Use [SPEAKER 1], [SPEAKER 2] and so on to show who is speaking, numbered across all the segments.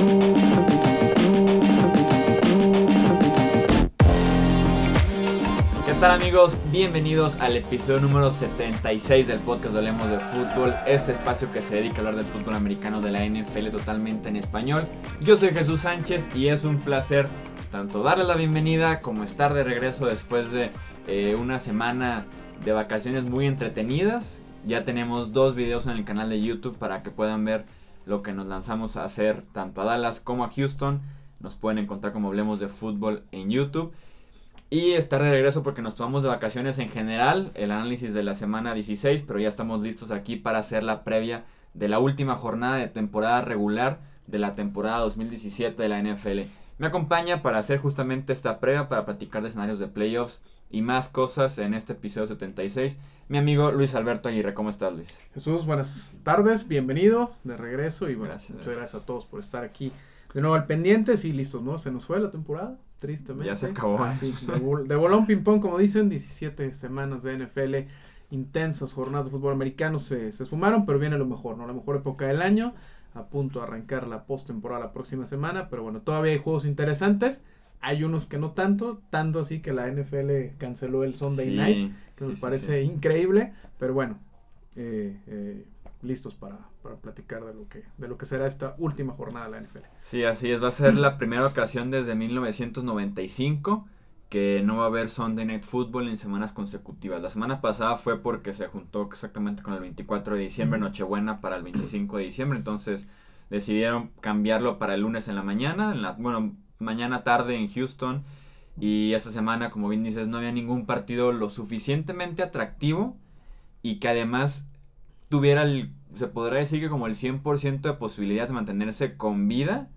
[SPEAKER 1] ¿Qué tal amigos? Bienvenidos al episodio número 76 del podcast de Hablemos de Fútbol, este espacio que se dedica a hablar del fútbol americano de la NFL totalmente en español. Yo soy Jesús Sánchez y es un placer tanto darle la bienvenida como estar de regreso después de eh, una semana de vacaciones muy entretenidas. Ya tenemos dos videos en el canal de YouTube para que puedan ver lo que nos lanzamos a hacer tanto a Dallas como a Houston. Nos pueden encontrar como Hablemos de Fútbol en YouTube. Y estar de regreso porque nos tomamos de vacaciones en general, el análisis de la semana 16, pero ya estamos listos aquí para hacer la previa de la última jornada de temporada regular de la temporada 2017 de la NFL. Me acompaña para hacer justamente esta previa, para platicar de escenarios de playoffs y más cosas en este episodio 76. Mi amigo Luis Alberto Aguirre, ¿cómo estás Luis?
[SPEAKER 2] Jesús, buenas tardes, bienvenido de regreso y bueno,
[SPEAKER 1] Gracias,
[SPEAKER 2] muchas
[SPEAKER 1] gracias.
[SPEAKER 2] gracias a todos por estar aquí de nuevo al pendiente, sí, listos, ¿no? Se nos fue la temporada, tristemente.
[SPEAKER 1] Ya se acabó.
[SPEAKER 2] Ah, sí, de, bol- de bolón ping pong, como dicen, 17 semanas de NFL, intensas jornadas de fútbol americano se, se sumaron, pero viene lo mejor, ¿no? La mejor época del año, a punto de arrancar la postemporada la próxima semana, pero bueno, todavía hay juegos interesantes. Hay unos que no tanto, tanto así que la NFL canceló el Sunday
[SPEAKER 1] Sí,
[SPEAKER 2] Night, que me
[SPEAKER 1] sí,
[SPEAKER 2] parece
[SPEAKER 1] sí.
[SPEAKER 2] increíble, pero bueno, eh, eh, listos para, para platicar de lo que de lo que será esta última jornada de la NFL.
[SPEAKER 1] Sí, así es. Va a ser la primera ocasión desde 1995 que no va a haber Sunday Night Football en semanas consecutivas. La semana pasada fue porque se juntó exactamente con el 24 de diciembre. Nochebuena para el 25 de diciembre. Entonces decidieron cambiarlo para el lunes en la mañana, en la, bueno, mañana tarde en Houston. Y esta semana, como bien dices, no había ningún partido lo suficientemente atractivo y que además tuviera el, se podría decir que como el 100% de posibilidades de mantenerse con vida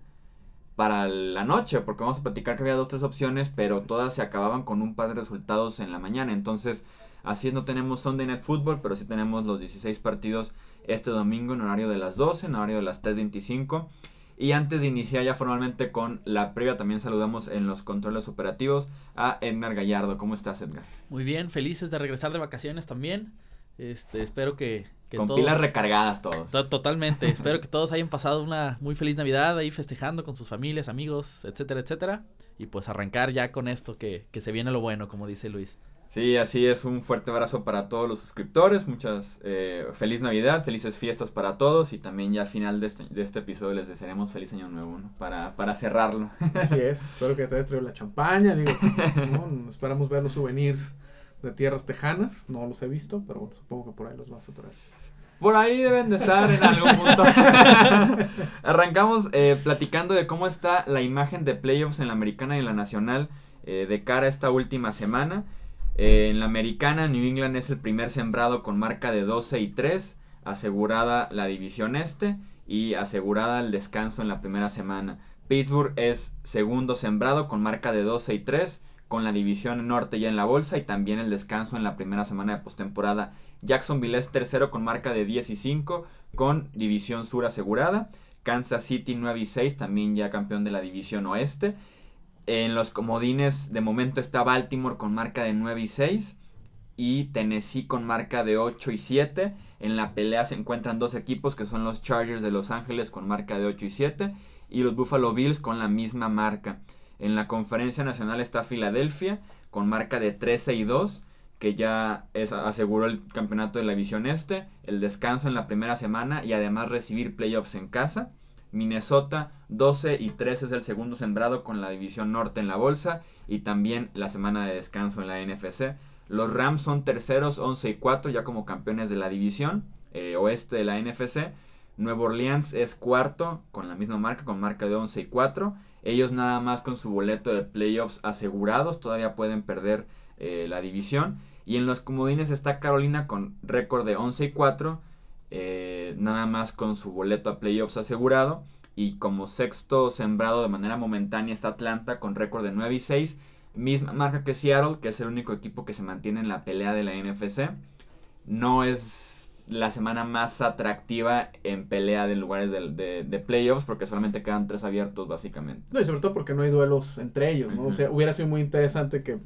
[SPEAKER 1] para la noche, porque vamos a platicar que había dos, tres opciones, pero todas se acababan con un par de resultados en la mañana. Entonces, así no tenemos Sunday Night Football, pero sí tenemos los 16 partidos este domingo en horario de las 12, en horario de las 3.25. Y antes de iniciar ya formalmente con la previa, también saludamos en los controles operativos a Edgar Gallardo. ¿Cómo estás, Edgar?
[SPEAKER 3] Muy bien, felices de regresar de vacaciones también. Este, espero que, que
[SPEAKER 1] con
[SPEAKER 3] todos-
[SPEAKER 1] pilas recargadas todos.
[SPEAKER 3] To- Totalmente, espero que todos hayan pasado una muy feliz Navidad ahí festejando con sus familias, amigos, etcétera, etcétera. Y pues arrancar ya con esto que, que se viene lo bueno, como dice Luis.
[SPEAKER 1] Sí, así es, un fuerte abrazo para todos los suscriptores, muchas, eh, feliz Navidad, felices fiestas para todos y también ya al final de este, de este episodio les desearemos feliz año nuevo, ¿no? Para, para cerrarlo.
[SPEAKER 2] Así es, espero que te hayas traído la champaña, digo, ¿no? esperamos ver los souvenirs de tierras tejanas, no los he visto, pero bueno, supongo que por ahí los vas a traer.
[SPEAKER 1] Por ahí deben de estar en algún punto. Arrancamos eh, platicando de cómo está la imagen de playoffs en la americana y en la nacional eh, de cara a esta última semana. Eh, en la americana, New England es el primer sembrado con marca de 12 y 3, asegurada la división este y asegurada el descanso en la primera semana. Pittsburgh es segundo sembrado con marca de 12 y 3, con la división norte ya en la bolsa y también el descanso en la primera semana de postemporada. Jacksonville es tercero con marca de 10 y 5, con división sur asegurada. Kansas City 9 y 6, también ya campeón de la división oeste. En los comodines de momento está Baltimore con marca de 9 y 6 y Tennessee con marca de 8 y 7. En la pelea se encuentran dos equipos que son los Chargers de Los Ángeles con marca de 8 y 7 y los Buffalo Bills con la misma marca. En la conferencia nacional está Filadelfia con marca de 13 y 2 que ya es, aseguró el campeonato de la división este, el descanso en la primera semana y además recibir playoffs en casa. Minnesota 12 y 3 es el segundo sembrado con la división norte en la bolsa y también la semana de descanso en la NFC. Los Rams son terceros 11 y 4 ya como campeones de la división eh, oeste de la NFC. Nuevo Orleans es cuarto con la misma marca, con marca de 11 y 4. Ellos nada más con su boleto de playoffs asegurados todavía pueden perder eh, la división. Y en los comodines está Carolina con récord de 11 y 4 eh, nada más con su boleto a playoffs asegurado. Y como sexto sembrado de manera momentánea está Atlanta con récord de 9 y 6. Misma marca que Seattle, que es el único equipo que se mantiene en la pelea de la NFC. No es la semana más atractiva en pelea de lugares de, de- de playoffs porque solamente quedan tres abiertos básicamente.
[SPEAKER 2] No, y sobre todo porque no hay duelos entre ellos, ¿no? O sea, hubiera sido muy interesante que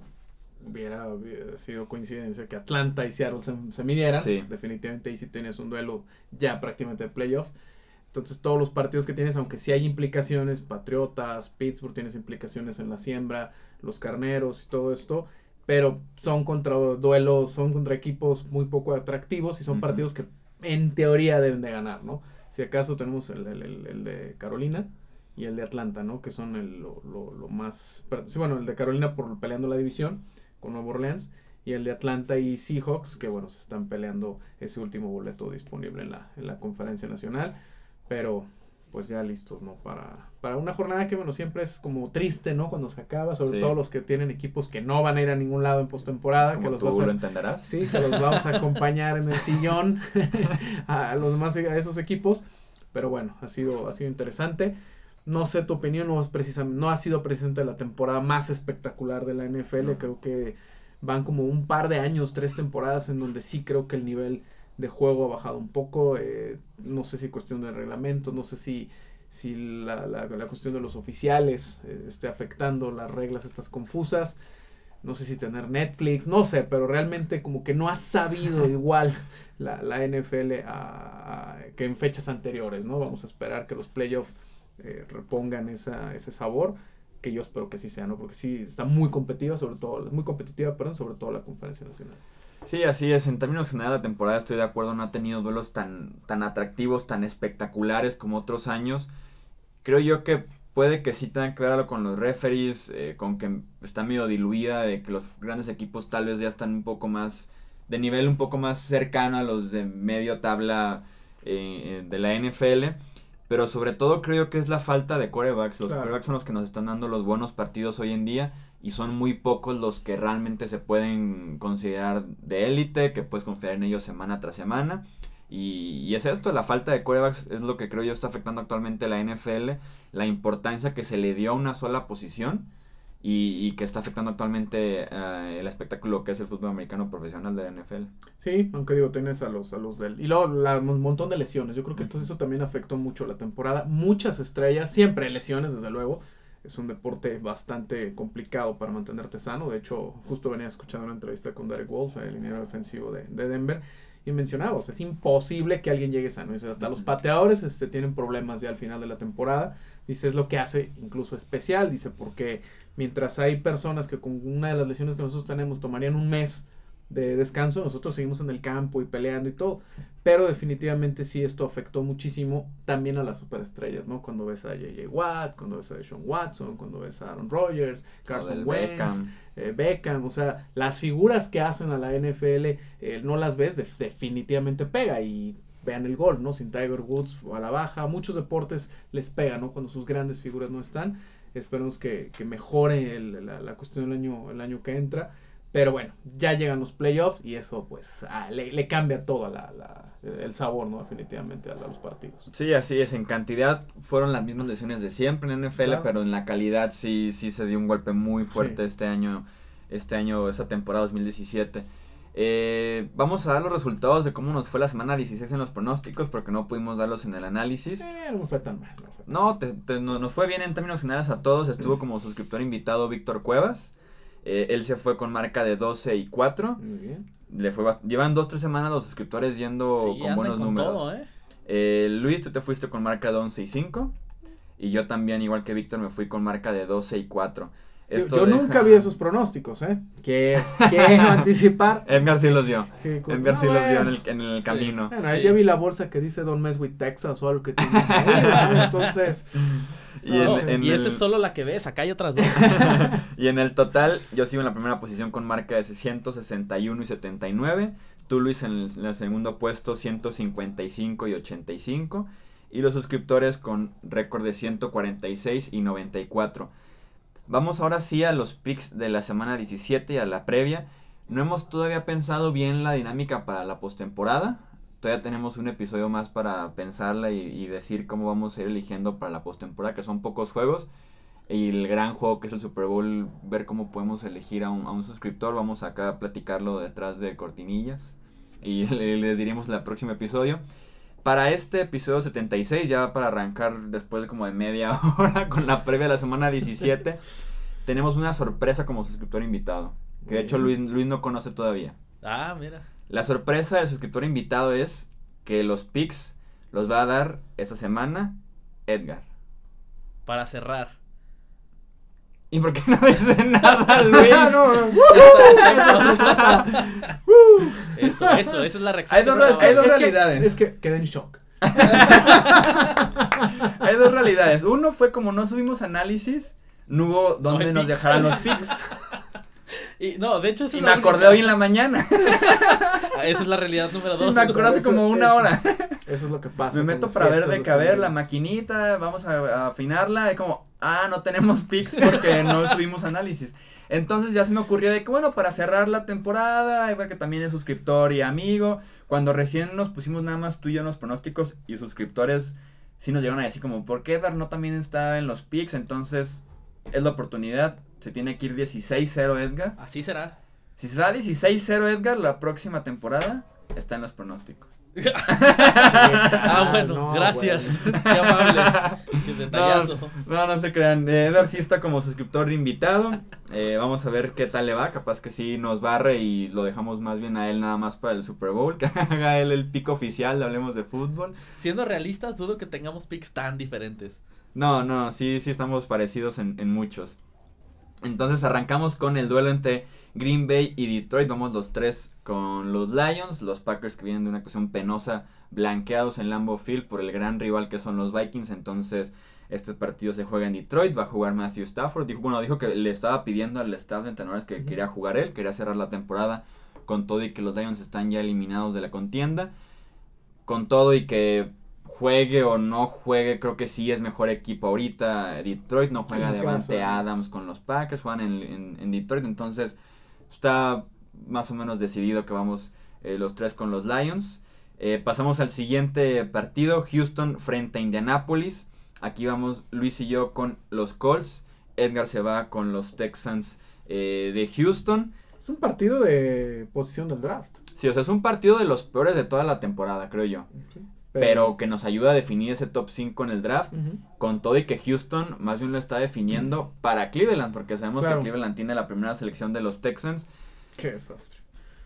[SPEAKER 2] hubiera, hubiera sido coincidencia que Atlanta y Seattle se, se midieran.
[SPEAKER 1] Sí.
[SPEAKER 2] Definitivamente ahí sí tenías un duelo ya prácticamente de playoff. Entonces todos los partidos que tienes, aunque sí hay implicaciones, Patriotas, Pittsburgh tienes implicaciones en la siembra, los carneros y todo esto, pero son contra duelos, son contra equipos muy poco atractivos y son partidos que en teoría deben de ganar, ¿no? Si acaso tenemos el, el, de Carolina y el de Atlanta, ¿no? Que son el, lo, lo, más... Sí, bueno, el de Carolina por peleando la división con Nuevo Orleans y el de Atlanta y Seahawks, que bueno, se están peleando ese último boleto disponible en la, en la conferencia nacional, pero pues ya listos, ¿no? Para, para una jornada que, bueno, siempre es como triste, ¿no? Cuando se acaba, sobre todo los que tienen equipos que no van a ir a ningún lado en postemporada. que los
[SPEAKER 1] tú lo entenderás.
[SPEAKER 2] Sí, que los vamos a acompañar en el sillón a los demás, a esos equipos. Pero bueno, ha sido, ha sido interesante. No sé tu opinión, no, es precisamente, no ha sido precisamente la temporada más espectacular de la NFL. Creo que van como un par de años, tres temporadas en donde sí creo que el nivel de juego ha bajado un poco. Eh, no sé si cuestión de reglamento, no sé si, si la, la, cuestión de los oficiales eh, esté afectando las reglas estas confusas. No sé si tener Netflix, no sé, pero realmente como que no ha sabido igual la, la NFL a, que en fechas anteriores, ¿no? Vamos a esperar que los playoffs eh, repongan esa, ese sabor que yo espero que sí sea, ¿no? Porque sí está muy competitiva, sobre todo, muy competitiva, sobre todo la conferencia nacional.
[SPEAKER 1] Sí, así es. En términos generales, la temporada estoy de acuerdo, no ha tenido duelos tan, tan atractivos, tan espectaculares como otros años. Creo yo que puede que sí tenga que ver algo con los referees, eh, con que está medio diluida, de que los grandes equipos tal vez ya están un poco más, de nivel un poco más cercano a los de medio tabla eh, de la NFL. Pero sobre todo creo que es la falta de corebacks. Los corebacks son los que nos están dando los buenos partidos hoy en día y son muy pocos los que realmente se pueden considerar de élite, que puedes confiar en ellos semana tras semana. Y, es esto, la falta de corebacks es lo que creo yo está afectando actualmente a la NFL, la importancia que se le dio a una sola posición y, que está afectando actualmente eh, el espectáculo que es el fútbol americano profesional de la NFL.
[SPEAKER 2] Sí, aunque digo, tienes a los, a los del... Y luego un montón de lesiones, yo creo que entonces eso también afectó mucho la temporada, muchas estrellas, siempre lesiones desde luego, es un deporte bastante complicado para mantenerte sano. De hecho, justo venía escuchando una entrevista con Derek Wolf, el liniero defensivo de, Denver, y mencionaba, es imposible que alguien llegue sano. Dice, hasta los pateadores este, tienen problemas ya al final de la temporada. Dice, es lo que hace incluso especial. Dice, porque mientras hay personas que con una de las lesiones que nosotros tenemos tomarían un mes de descanso, nosotros seguimos en el campo y peleando y todo. Pero definitivamente sí esto afectó muchísimo también a las superestrellas, ¿no? Cuando ves a J.J. Watt, cuando ves a Sean Watson, cuando ves a Aaron Rodgers, Carson Wentz, eh, Beckham. o sea, las figuras que hacen a la NFL eh, no las ves, definitivamente pega y vean el gol, ¿no? Sin Tiger Woods o a la baja, muchos deportes les pega, ¿no? Cuando sus grandes figuras no están. Esperemos que, que mejore la, la, cuestión del año, el año que entra. Pero bueno, ya llegan los playoffs y eso pues ah, le, cambia todo la, el sabor, ¿no? Definitivamente a, los partidos.
[SPEAKER 1] Sí, así es. En cantidad fueron las mismas lesiones de siempre en NFL, pero en la calidad sí, sí se dio un golpe muy fuerte este año, este año, esa temporada 2017. Eh, vamos a dar los resultados de cómo nos fue la semana 16 en los pronósticos, porque no pudimos darlos en el análisis.
[SPEAKER 2] Eh, no fue tan mal.
[SPEAKER 1] No, nos fue bien en términos generales a todos. Estuvo como suscriptor invitado Víctor Cuevas. Eh, él se fue con marca de 12 y 4. Muy bien. Le fue llevan dos, tres semanas los suscriptores yendo con buenos números. ¿eh? ¿eh? Luis, tú te fuiste con marca de 11 y 5. Y yo también, igual que Víctor, me fui con marca de 12 y 4.
[SPEAKER 2] Yo, nunca vi esos pronósticos, ¿eh? Que anticipar.
[SPEAKER 1] Edgar sí los vio. Edgar sí los vio en el, en el camino.
[SPEAKER 2] Bueno, ya vi la bolsa que dice Don't Mess with Texas o algo que tiene. Entonces,
[SPEAKER 3] y, esa es solo la que ves, acá hay otras dos.
[SPEAKER 1] y en el total, yo sigo en la primera posición con marca de 161 y 79. Tú, Luis, en el, en el segundo puesto, 155 y 85. Y los suscriptores con récord de 146 y 94. Vamos ahora sí a los picks de la semana 17 y a la previa. No hemos todavía pensado bien la dinámica para la postemporada todavía tenemos un episodio más para pensarla y, decir cómo vamos a ir eligiendo para la postemporada, que son pocos juegos. Y el gran juego que es el Super Bowl, ver cómo podemos elegir a un, suscriptor. Vamos acá a platicarlo detrás de cortinillas. Y les diremos el próximo episodio. Para este episodio 76, ya para arrancar después de como de media hora con la previa de la semana 17, tenemos una sorpresa como suscriptor invitado. Que de hecho Luis, Luis no conoce todavía.
[SPEAKER 3] Ah, mira.
[SPEAKER 1] La sorpresa del suscriptor invitado es que los picks los va a dar esta semana Edgar.
[SPEAKER 3] Para cerrar.
[SPEAKER 1] ¿Y por qué no dice nada, Luis?
[SPEAKER 2] Ah, no,
[SPEAKER 3] Eso, eso, esa es la reacción.
[SPEAKER 1] Hay dos
[SPEAKER 3] que
[SPEAKER 1] ra-
[SPEAKER 3] esperaba.
[SPEAKER 1] hay dos
[SPEAKER 2] es que-
[SPEAKER 1] realidades.
[SPEAKER 2] es que quedé en shock.
[SPEAKER 1] Hay dos realidades. Uno fue como no subimos análisis, no hubo donde nos
[SPEAKER 3] pics.
[SPEAKER 1] dejaran los pics.
[SPEAKER 3] Y, no, de hecho, esa
[SPEAKER 1] Y
[SPEAKER 3] es
[SPEAKER 1] me
[SPEAKER 3] la
[SPEAKER 1] acordé
[SPEAKER 3] única-
[SPEAKER 1] hoy en la mañana.
[SPEAKER 3] Esa es la realidad número
[SPEAKER 1] Sí,
[SPEAKER 3] dos.
[SPEAKER 1] me acordé hace como una
[SPEAKER 2] eso-
[SPEAKER 1] hora.
[SPEAKER 2] Eso es lo que pasa.
[SPEAKER 1] Me meto para ver de caber la maquinita, vamos a, a afinarla, y como, ah, no tenemos pics porque no subimos análisis. Entonces ya se me ocurrió de que, bueno, para cerrar la temporada, igual que también es suscriptor y amigo, cuando recién nos pusimos nada más tú y yo en los pronósticos y suscriptores sí nos llegaron a decir como, ¿por qué Edgar no también está en los pics? Entonces es la oportunidad, se tiene que ir 16-0 Edgar.
[SPEAKER 3] Así será.
[SPEAKER 1] Si se va 16-0 Edgar, la próxima temporada está en los pronósticos.
[SPEAKER 3] Ah, bueno,
[SPEAKER 2] no,
[SPEAKER 3] gracias. Qué amable. Qué detallazo.
[SPEAKER 1] No, no se crean. Edgar sí está como suscriptor invitado. Eh, vamos a ver qué tal le va. Capaz que sí nos barre y lo dejamos más bien a él nada más para el Super Bowl. Que haga él el pico oficial, hablemos de fútbol.
[SPEAKER 3] Siendo realistas, dudo que tengamos picks tan diferentes.
[SPEAKER 1] No, no, sí, sí estamos parecidos en, en muchos. Entonces arrancamos con el duelo entre Green Bay y Detroit. Vamos los tres con los Lions. Los Packers que vienen de una actuación penosa, blanqueados en Lambeau Field por el gran rival que son los Vikings. Entonces este partido se juega en Detroit. Va a jugar Matthew Stafford. Dijo, bueno, dijo que le estaba pidiendo al staff de entrenadores que quería jugar él. Quería cerrar la temporada con todo y que los Lions están ya eliminados de la contienda. Con todo y que juegue o no juegue, creo que sí es mejor equipo ahorita. Detroit no juega Devante. Adams con los Packers, juegan en, en- en Detroit, entonces está más o menos decidido que vamos eh, los tres con los Lions. Eh, pasamos al siguiente partido, Houston frente a Indianapolis. Aquí vamos Luis y yo con los Colts. Edgar se va con los Texans eh, de Houston.
[SPEAKER 2] Es un partido de posición del draft.
[SPEAKER 1] Sí, o sea, es un partido de los peores de toda la temporada, creo yo. Pero que nos ayuda a definir ese top 5 en el draft. Con todo y que Houston más bien lo está definiendo para Cleveland, porque sabemos
[SPEAKER 2] Claro.
[SPEAKER 1] que Cleveland tiene la primera selección de los Texans.
[SPEAKER 2] Qué desastre.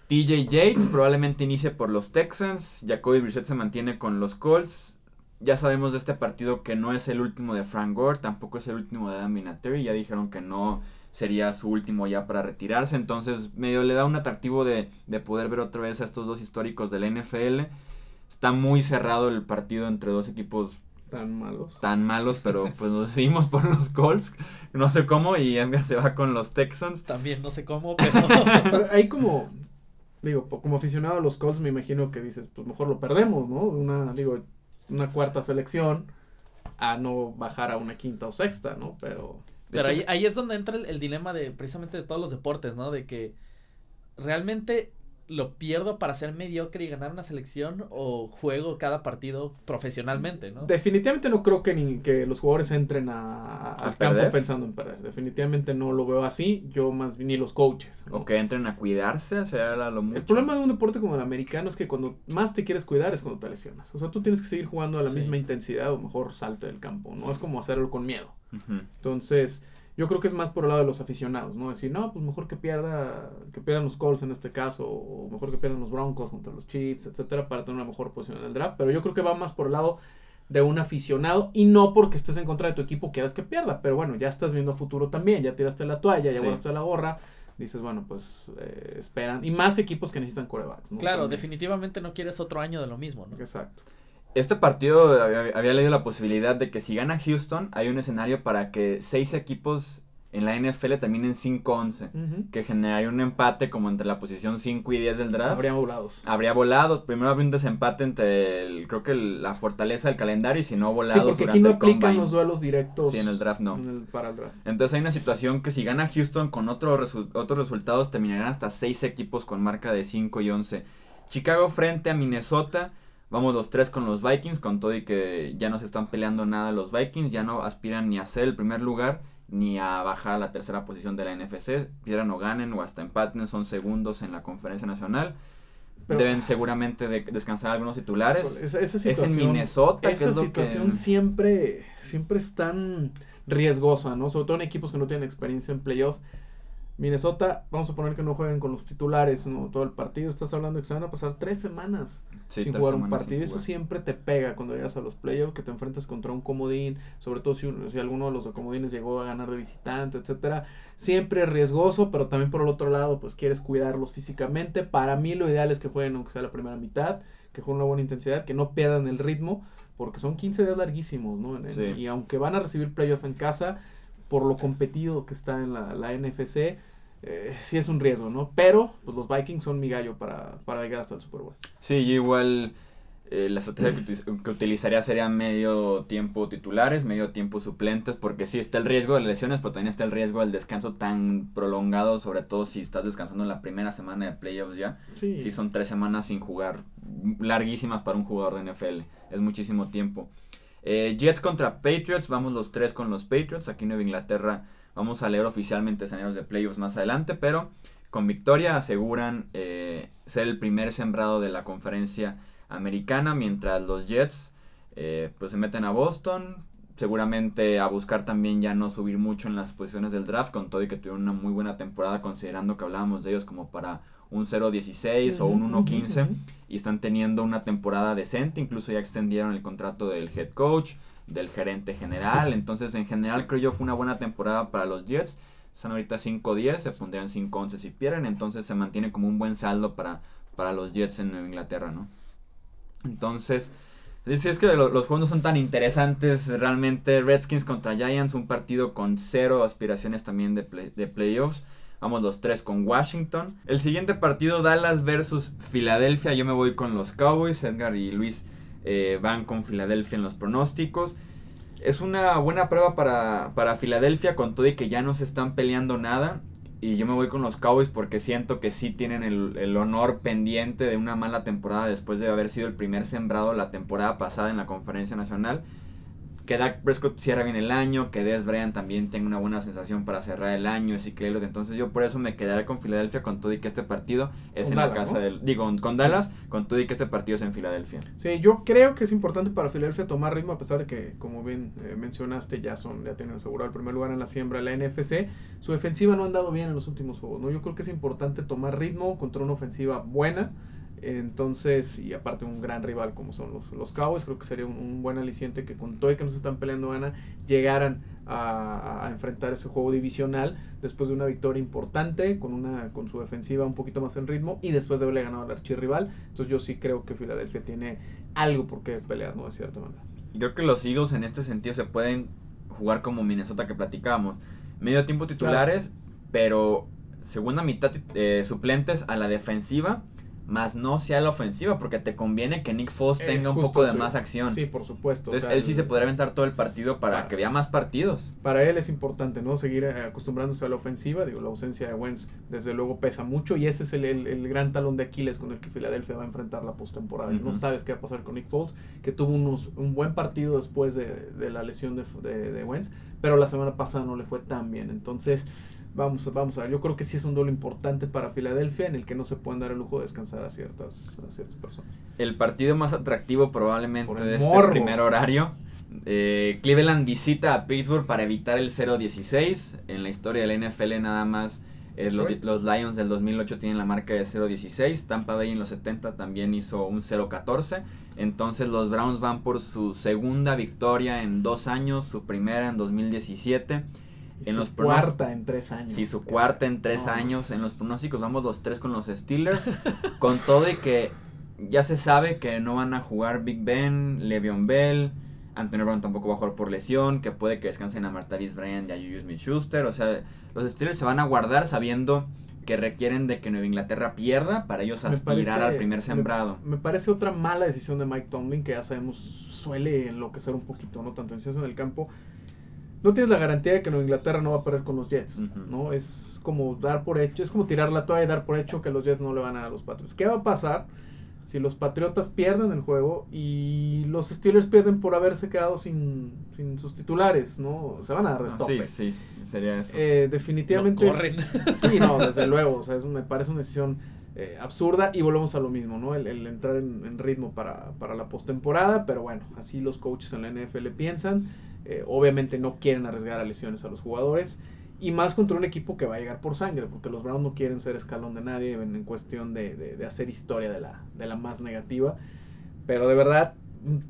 [SPEAKER 1] TJ Yates probablemente inicie por los Texans. Jacoby Brissett se mantiene con los Colts. Ya sabemos de este partido que no es el último de Frank Gore, tampoco es el último de Dan Vinatieri. Ya dijeron que no sería su último ya para retirarse. Entonces medio le da un atractivo de, de poder ver otra vez a estos dos históricos del NFL. Está muy cerrado el partido entre dos equipos
[SPEAKER 2] Tan malos.
[SPEAKER 1] tan malos, pero pues nos decidimos por los Colts. No sé cómo, y Edgar se va con los Texans.
[SPEAKER 3] También no sé cómo, pero.
[SPEAKER 2] Pero ahí como, digo, como aficionado a los Colts me imagino que dices, pues mejor lo perdemos, ¿no? Una, digo, una cuarta selección a no bajar a una quinta o sexta, ¿no? Pero
[SPEAKER 3] Pero
[SPEAKER 1] hecho,
[SPEAKER 3] ahí, ahí es donde entra el, el dilema de precisamente de todos los deportes, ¿no? De que realmente lo pierdo para ser mediocre y ganar una selección o juego cada partido profesionalmente, ¿no?
[SPEAKER 2] definitivamente no creo que ni que los jugadores entren a, al campo pensando en perder. Definitivamente no lo veo así, yo más bien ni los coaches. ¿no?
[SPEAKER 1] O que entren a cuidarse, o sea, a lo mucho.
[SPEAKER 2] El problema de un deporte como el americano es que cuando más te quieres cuidar es cuando te lesionas. O sea, tú tienes que seguir jugando a la
[SPEAKER 3] Sí.
[SPEAKER 2] misma intensidad o mejor salte del campo. No es como hacerlo con miedo. Entonces, yo creo que es más por el lado de los aficionados, ¿no? Decir, no, pues mejor que pierda, que pierdan los Colts en este caso, o mejor que pierdan los Broncos contra los Chiefs, etcétera, para tener una mejor posición en el draft. Pero yo creo que va más por el lado de un aficionado y no porque estés en contra de tu equipo quieras que pierda. Pero bueno, ya estás viendo a futuro también, ya tiraste la toalla, ya
[SPEAKER 1] Sí.
[SPEAKER 2] guardaste la gorra. Dices, bueno, pues eh, esperan. Y más equipos que necesitan corebacks, ¿no?
[SPEAKER 3] Claro,
[SPEAKER 2] También.
[SPEAKER 3] definitivamente no quieres otro año de lo mismo, ¿no?
[SPEAKER 2] Exacto.
[SPEAKER 1] Este partido había, había leído la posibilidad de que si gana Houston, hay un escenario para que seis equipos en la NFL terminen 5-11.
[SPEAKER 2] Ujú.
[SPEAKER 1] Que generaría un empate como entre la posición 5 y 10 del draft.
[SPEAKER 2] Habría volados.
[SPEAKER 1] Habría volados. Primero habría un desempate entre, el, creo que el- la fortaleza del calendario y si no
[SPEAKER 2] Sí,
[SPEAKER 1] volados
[SPEAKER 2] porque
[SPEAKER 1] durante
[SPEAKER 2] aquí no aplican los duelos directos.
[SPEAKER 1] Sí, en el draft no.
[SPEAKER 2] en el- para el draft.
[SPEAKER 1] Entonces hay una situación que si gana Houston con otro resu- otros resultados terminarían hasta 6 equipos con marca de 5 y 11. Chicago frente a Minnesota. Vamos los tres con los Vikings, con todo y que ya no se están peleando nada los Vikings, ya no aspiran ni a ser el primer lugar ni a bajar a la tercera posición de la NFC. Pierdan o ganen o hasta empaten, son segundos en la conferencia nacional.
[SPEAKER 2] Pero-
[SPEAKER 1] Deben seguramente de- descansar algunos titulares.
[SPEAKER 2] Esa, esa
[SPEAKER 1] es en
[SPEAKER 2] situación,
[SPEAKER 1] Minnesota, que
[SPEAKER 2] esa
[SPEAKER 1] lo
[SPEAKER 2] situación
[SPEAKER 1] que...
[SPEAKER 2] siempre, siempre es tan riesgosa, ¿no? Sobre todo en equipos que no tienen experiencia en playoff. Minnesota, vamos a poner que no jueguen con los titulares ¿no? todo el partido. Estás hablando de que se van a pasar tres semanas
[SPEAKER 1] Sí,
[SPEAKER 2] sin
[SPEAKER 1] tres
[SPEAKER 2] jugar un partido. Eso siempre te pega cuando llegas a los playoffs, que te enfrentas contra un comodín, sobre todo si, si alguno de los comodines llegó a ganar de visitante, etcétera. Siempre es riesgoso, pero también por el otro lado, pues quieres cuidarlos físicamente. Para mí lo ideal es que jueguen aunque sea la primera mitad, que jueguen una buena intensidad, que no pierdan el ritmo, porque son 15 días larguísimos, ¿no? En-. Y aunque van a recibir playoff en casa, por lo competido que está en la, la NFC, eh, sí es un riesgo, ¿no? Pero pues los Vikings son mi gallo para, para llegar hasta el Super Bowl.
[SPEAKER 1] Sí, yo igual eh, la estrategia que, utilizaría sería medio tiempo titulares, medio tiempo suplentes, porque sí está el riesgo de lesiones, pero también está el riesgo del descanso tan prolongado, sobre todo si estás descansando en la primera semana de playoffs ya.
[SPEAKER 2] Sí,
[SPEAKER 1] Sí, son tres semanas sin jugar, larguísimas para un jugador de NFL, es muchísimo tiempo. Eh, Jets contra Patriots, vamos los tres con los Patriots, aquí Nueva Inglaterra vamos a leer oficialmente escenarios de playoffs más adelante, pero con victoria aseguran eh, ser el primer sembrado de la conferencia americana, mientras los Jets eh, pues se meten a Boston, seguramente a buscar también ya no subir mucho en las posiciones del draft, con todo y que tuvieron una muy buena temporada, considerando que hablábamos de ellos como para un 0-16 o un
[SPEAKER 2] Ujú,
[SPEAKER 1] 1-15
[SPEAKER 2] ujú.
[SPEAKER 1] y están teniendo una temporada decente, incluso ya extendieron el contrato del head coach, del gerente general, entonces en general creo yo fue una buena temporada para los Jets, están ahorita 5-10, se pondrían 5-11 si pierden, entonces se mantiene como un buen saldo para, para los Jets en Nueva Inglaterra, ¿no? Entonces, si es que lo- los juegos no son tan interesantes, realmente Redskins contra Giants, un partido con cero aspiraciones también de, de playoffs. Vamos los tres con Washington. El siguiente partido, Dallas versus Filadelfia. Yo me voy con los Cowboys. Edgar y Luis eh, van con Filadelfia en los pronósticos. Es una buena prueba para, para Filadelfia con todo y que ya no se están peleando nada. Y yo me voy con los Cowboys porque siento que sí tienen el, el honor pendiente de una mala temporada después de haber sido el primer sembrado la temporada pasada en la conferencia nacional. Que Dak Prescott cierra bien el año, que Dez Bryant también tenga una buena sensación para cerrar el año, Ezekiel Elliott. Entonces yo por eso me quedaré con Filadelfia con todo y que este partido es
[SPEAKER 2] Con
[SPEAKER 1] en la casa
[SPEAKER 2] ¿no?
[SPEAKER 1] del... Digo, con Dallas, con todo y que este partido es en Filadelfia.
[SPEAKER 2] Sí, yo creo que es importante para Filadelfia tomar ritmo a pesar de que, como bien eh, mencionaste, ya son ya tienen asegurado el primer lugar en la siembra de la NFC. Su defensiva no ha andado bien en los últimos juegos, ¿no? Yo creo que es importante tomar ritmo contra una ofensiva buena. Entonces, y aparte un gran rival como son los, los Cowboys, creo que sería un, un buen aliciente que con todo y que no se están peleando gana, llegaran a, a enfrentar ese juego divisional después de una victoria importante, con una con su defensiva un poquito más en ritmo y después de haberle ganado al archirrival. Entonces yo sí creo que Filadelfia tiene algo por qué pelear, ¿no? De cierta manera.
[SPEAKER 1] Y Creo que los Eagles en este sentido se pueden jugar como Minnesota que platicábamos. Medio tiempo titulares, pero segunda mitad eh, suplentes a la defensiva, más no sea la ofensiva, porque te conviene que Nick Foles
[SPEAKER 2] Eh,
[SPEAKER 1] tenga un poco de más acción.
[SPEAKER 2] Sí, por supuesto. o
[SPEAKER 1] Entonces
[SPEAKER 2] sea,
[SPEAKER 1] él sí se podría aventar todo el partido para
[SPEAKER 2] Para-
[SPEAKER 1] que vea más partidos.
[SPEAKER 2] Para él es importante, ¿no? Seguir eh, acostumbrándose a la ofensiva. Digo, la ausencia de Wentz, desde luego, pesa mucho. Y ese es el, el- el gran talón de Aquiles con el que Filadelfia va a enfrentar la postemporada. Y No sabes qué va a pasar con Nick Foles, que tuvo unos, un buen partido después de, de la lesión de, de, de Wentz. Pero la semana pasada no le fue tan bien. Entonces, vamos, a- vamos a ver. Yo creo que sí es un duelo importante para Filadelfia en el que no se pueden dar el lujo de descansar a ciertas, a ciertas personas.
[SPEAKER 1] El partido más atractivo probablemente de este primer horario. Eh, Cleveland visita a Pittsburgh para evitar el 0-16. En la historia de la NFL nada más eh, los, los Lions del 2008 tienen la marca de 0-16. Tampa Bay en los 70 también hizo un 0-14. Entonces los Browns van por su segunda victoria en dos años, su primera en 2017. En
[SPEAKER 2] su
[SPEAKER 1] los
[SPEAKER 2] cuarta en tres años.
[SPEAKER 1] Sí, su cuarta en tres años. En los pronósticos vamos los tres con los Steelers. con todo y que ya se sabe que no van a jugar Big Ben, Le'Veon Bell. Antonio Brown tampoco va a jugar por lesión. Que puede que descansen a Martavis Bryant y a Julius Smith-Schuster. O sea, los Steelers se van a guardar sabiendo que requieren de que Nueva Inglaterra pierda para ellos aspirar
[SPEAKER 2] parece-
[SPEAKER 1] al primer sembrado.
[SPEAKER 2] Me, me parece otra mala decisión de Mike Tomlin, que ya sabemos suele enloquecer un poquito, ¿no? Tanto en en el campo. No tienes la garantía de que Nueva Inglaterra no va a perder con los Jets. ¿no? Es como dar por hecho, es como tirar la toalla y dar por hecho que los Jets no le van a dar a los Patriots. ¿Qué va a pasar si los Patriotas pierden el juego y los Steelers pierden por haberse quedado sin, sin sus titulares, ¿no? Se van a dar de
[SPEAKER 1] No,
[SPEAKER 2] tope.
[SPEAKER 1] sí, sí, sería eso.
[SPEAKER 2] Eh, definitivamente.
[SPEAKER 3] corren.
[SPEAKER 2] Sí, no, desde luego, o sea, es, me parece una decisión eh, absurda y volvemos a lo mismo, ¿no? El, el entrar en, ritmo para, para la postemporada, pero bueno, así los coaches en la NFL piensan. Eh, obviamente no quieren arriesgar a lesiones a los jugadores Y más contra un equipo que va a llegar por sangre, porque los Browns no quieren ser escalón de nadie en, en cuestión de, de, de, hacer historia de la, de la más negativa. Pero de verdad,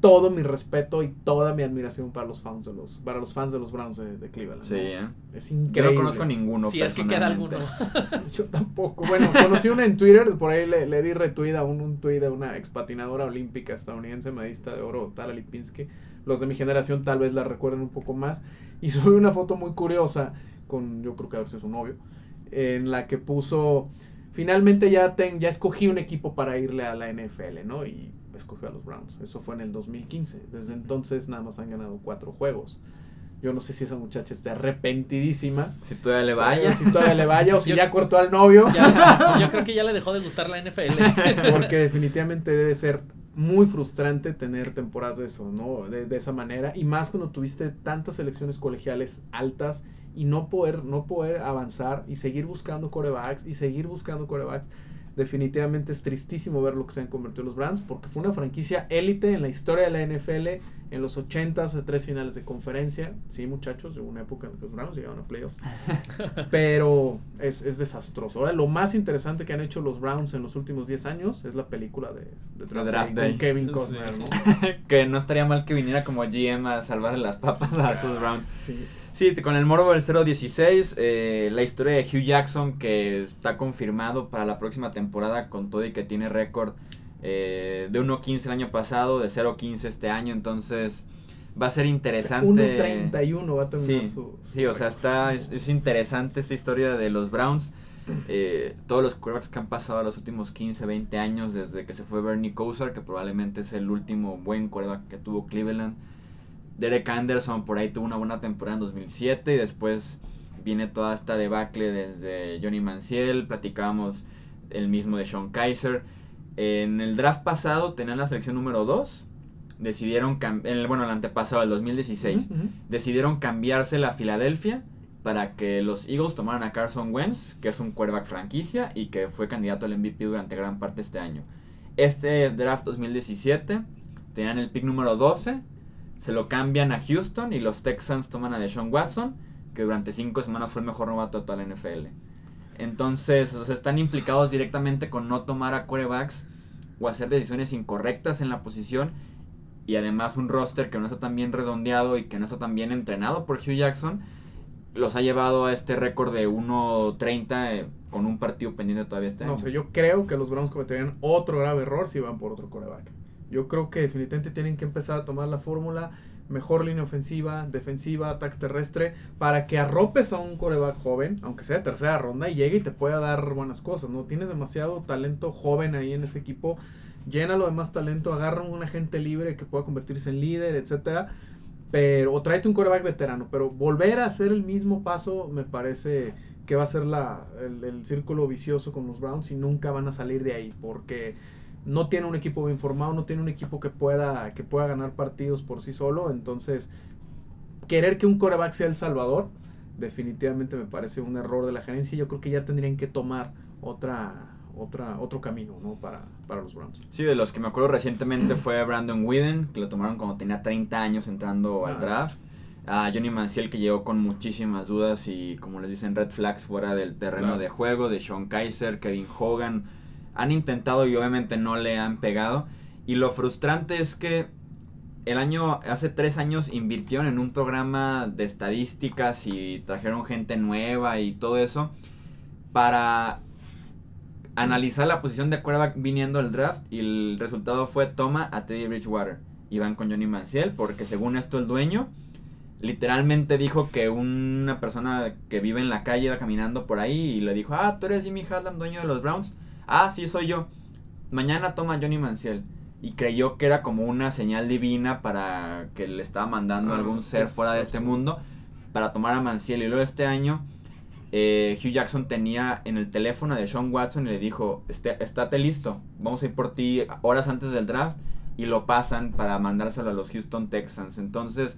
[SPEAKER 2] todo mi respeto y toda mi admiración para los fans de los, para los fans de los Browns de, de Cleveland.
[SPEAKER 1] Sí,
[SPEAKER 2] ¿no?
[SPEAKER 1] ¿eh?
[SPEAKER 2] Es
[SPEAKER 1] Que
[SPEAKER 2] increíble.
[SPEAKER 1] no conozco ninguno.
[SPEAKER 3] Si es que queda alguno.
[SPEAKER 1] personalmente.
[SPEAKER 2] Yo tampoco. Bueno, conocí una en Twitter, por ahí le, le di retweet a un, un tweet de una expatinadora olímpica estadounidense, medista de oro, Tara Lipinski. Los de mi generación tal vez la recuerden un poco más. Y subí una foto muy curiosa con, yo creo que a ver si es su novio, en la que puso, finalmente ya, ten, ya escogí un equipo para irle a la NFL, ¿no? Y escogió a los Browns. Eso fue en el 2015. Desde entonces nada más han ganado cuatro juegos. Yo no sé si esa muchacha está arrepentidísima.
[SPEAKER 1] Si todavía le vaya.
[SPEAKER 2] Si todavía le vaya o si
[SPEAKER 3] Yo-
[SPEAKER 2] ya cortó al novio.
[SPEAKER 3] Ya- yo creo que ya le dejó de gustar la NFL.
[SPEAKER 2] Porque definitivamente debe ser muy frustrante tener temporadas de eso, ¿no? De, de esa manera. Y más cuando tuviste tantas selecciones colegiales altas y no poder, no poder avanzar y seguir buscando corebacks y seguir buscando corebacks. Definitivamente es tristísimo ver lo que se han convertido los Browns porque fue una franquicia élite en la historia de la NFL en los 80s, de tres finales de conferencia. Sí, muchachos, de una época en que los Browns llegaron a playoffs. Pero es, es desastroso. Ahora, lo más interesante que han hecho los Browns en los últimos 10 años es la película de, de Draft,
[SPEAKER 1] Draft
[SPEAKER 2] Day
[SPEAKER 1] Day.
[SPEAKER 2] con Kevin
[SPEAKER 3] Sí.
[SPEAKER 2] Costner, ¿no?
[SPEAKER 1] que no estaría mal que viniera como GM a salvarle las papas a sus Browns.
[SPEAKER 2] Sí.
[SPEAKER 1] Sí, con el morbo del 016, eh, la historia de Hugh Jackson que está confirmado para la próxima temporada con todo y que tiene récord eh, de 1.15 el año pasado, de 0.15 este año, entonces va a ser interesante.
[SPEAKER 2] 1.31 va a terminar
[SPEAKER 1] Sí,
[SPEAKER 2] su,
[SPEAKER 1] sí, o sea, está, es, es interesante esta historia de los Browns. Eh, todos los quarterbacks que han pasado los últimos 15, 20 años desde que se fue Bernie Kosar, que probablemente es el último buen quarterback que tuvo Cleveland. Derek Anderson por ahí tuvo una buena temporada en 2007 y después viene toda esta debacle desde Johnny Manziel, platicábamos el mismo de Sean Kaiser. En el draft pasado tenían la selección número 2, decidieron, en el, bueno, el antepasado, el 2016,
[SPEAKER 2] Ujú, ujú.
[SPEAKER 1] decidieron cambiársela a Filadelfia para que los Eagles tomaran a Carson Wentz, que es un quarterback franquicia y que fue candidato al MVP durante gran parte de este año. Este draft 2017 tenían el pick número 12, se lo cambian a Houston y los Texans toman a Deshaun Watson, que durante cinco semanas fue el mejor novato de toda la NFL. Entonces, o sea, están implicados directamente con no tomar a quarterbacks o hacer decisiones incorrectas en la posición y además un roster que no está tan bien redondeado y que no está tan bien entrenado por Hugh Jackson los ha llevado a este récord de 1.30 eh, con un partido pendiente todavía este
[SPEAKER 2] No
[SPEAKER 1] año.
[SPEAKER 2] sé, yo creo que los Browns cometerían otro grave error si van por otro coreback. Yo creo que definitivamente tienen que empezar a tomar la fórmula mejor línea ofensiva, defensiva, ataque terrestre, para que arropes a un coreback joven, aunque sea de tercera ronda, y llegue y te pueda dar buenas cosas, ¿no? Tienes demasiado talento joven ahí en ese equipo, llénalo de más talento, agarra un agente libre que pueda convertirse en líder, etcétera, pero, o tráete un coreback veterano, pero volver a hacer el mismo paso me parece que va a ser la, el, el círculo vicioso con los Browns y nunca van a salir de ahí, porque no tiene un equipo bien formado, no tiene un equipo que pueda, que pueda ganar partidos por sí solo. Entonces, querer que un coreback sea el salvador, definitivamente me parece un error de la gerencia. Yo creo que ya tendrían que tomar otra, otra, otro camino, ¿no? Para, para los Browns.
[SPEAKER 1] Sí, de los que me acuerdo recientemente fue Brandon Whedon, que lo tomaron cuando tenía 30 años entrando al
[SPEAKER 2] Ah,
[SPEAKER 1] draft. A Johnny Manziel, que llegó con muchísimas dudas y, como les dicen, red flags fuera del terreno
[SPEAKER 2] Claro.
[SPEAKER 1] de juego. De Sean Kaiser, Kevin Hogan. Han intentado y obviamente no le han pegado. Y lo frustrante es que el año, hace tres años invirtieron en un programa de estadísticas y trajeron gente nueva y todo eso para analizar la posición de quarterback viniendo el draft y el resultado fue toma a Teddy Bridgewater y van con Johnny Manziel porque según esto el dueño literalmente dijo que una persona que vive en la calle iba caminando por ahí y le dijo, ah, tú eres Jimmy Haslam, dueño de los Browns. Ah, sí, soy yo. Mañana toma Johnny Manziel. Y creyó que era como una señal divina para que le estaba mandando
[SPEAKER 2] Ah,
[SPEAKER 1] algún ser
[SPEAKER 2] es
[SPEAKER 1] fuera de este mundo para tomar a Manziel. Y luego este año eh, Hugh Jackson tenía en el teléfono de Sean Watson y le dijo, "Este- estate listo, vamos a ir por ti horas antes del draft y lo pasan para mandárselo a los Houston Texans. Entonces,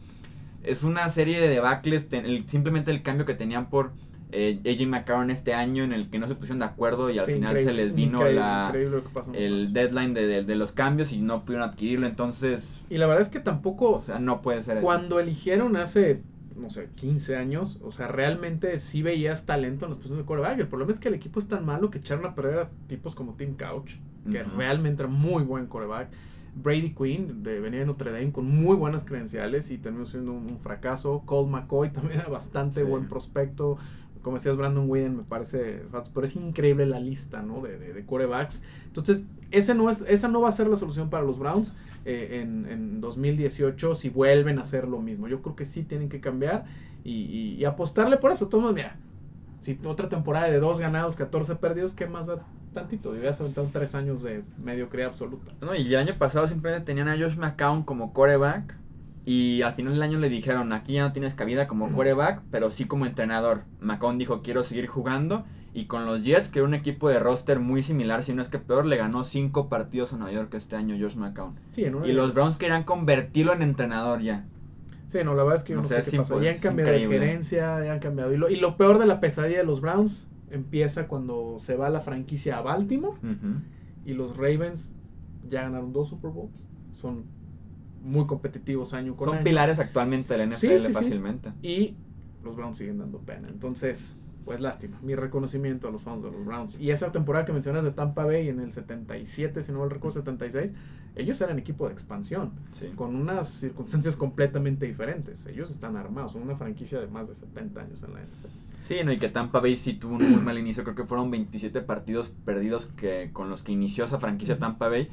[SPEAKER 1] es una serie de debacles, ten- el- simplemente el cambio que tenían por eh, AJ McCarron este año en el que no se pusieron de acuerdo y al final se les vino
[SPEAKER 2] increíble,
[SPEAKER 1] la,
[SPEAKER 2] increíble
[SPEAKER 1] el
[SPEAKER 2] Browns.
[SPEAKER 1] deadline de, de- de los cambios y no pudieron adquirirlo. Entonces,
[SPEAKER 2] Y la verdad es que tampoco
[SPEAKER 1] o sea, no puede ser eso.
[SPEAKER 2] Cuando eligieron hace no sé, 15 años, o sea, realmente sí veías talento en los posiciones de quarterback. El problema es que el equipo es tan malo que echaron a perder a tipos como Tim Couch, que realmente era muy buen quarterback. Brady Quinn, de venía de Notre Dame, con muy buenas credenciales y terminó siendo un, un fracaso. Colt McCoy también era bastante
[SPEAKER 1] Sí.
[SPEAKER 2] buen prospecto. Como decías, Brandon Whedon me parece, pero es increíble la lista, ¿no? De, de, de. Entonces, ese no es, esa no va a ser la solución para los Browns eh, en, en 2018 si vuelven a hacer lo mismo. Yo creo que sí tienen que cambiar y, y- y apostarle por eso. Todos, mira, si otra temporada de dos ganados, 14 perdidos, ¿qué más da tantito? Debías aventado tres años de mediocridad absoluta.
[SPEAKER 1] No, y el año pasado simplemente tenían a Josh McCown como quarterback. Y al final del año le dijeron, aquí ya no tienes cabida como quarterback, pero sí como entrenador. McCown dijo, quiero seguir jugando. Y con los Jets, que era un equipo de roster muy similar, si no es que peor, le ganó cinco partidos a Nueva York este año Josh McCown.
[SPEAKER 2] Sí, en una-
[SPEAKER 1] Y los Browns querían convertirlo en entrenador ya.
[SPEAKER 2] Sí, no, la verdad es que yo
[SPEAKER 1] No
[SPEAKER 2] no,
[SPEAKER 1] sé,
[SPEAKER 2] sé qué pasó. Ya han cambiado de gerencia, ya han cambiado. Y lo, y lo peor de la pesadilla de los Browns empieza cuando se va la franquicia a Baltimore y los Ravens ya ganaron dos Super Bowls. Son muy competitivos año con
[SPEAKER 1] Son
[SPEAKER 2] año.
[SPEAKER 1] pilares actualmente de la NFL
[SPEAKER 2] Sí,
[SPEAKER 1] fácilmente.
[SPEAKER 2] Y los Browns siguen dando pena. Entonces, pues lástima. Mi reconocimiento a los fans de los Browns. Y esa temporada que mencionas de Tampa Bay en el 77, si no mal recuerdo, 76, ellos eran equipo de expansión.
[SPEAKER 1] Sí.
[SPEAKER 2] Con unas circunstancias completamente diferentes. Ellos están armados. Son una franquicia de más de 70 años en la NFL.
[SPEAKER 1] Sí, no, y que Tampa Bay sí tuvo un muy mal inicio. Creo que fueron 27 partidos perdidos que con los que inició esa franquicia Tampa Bay.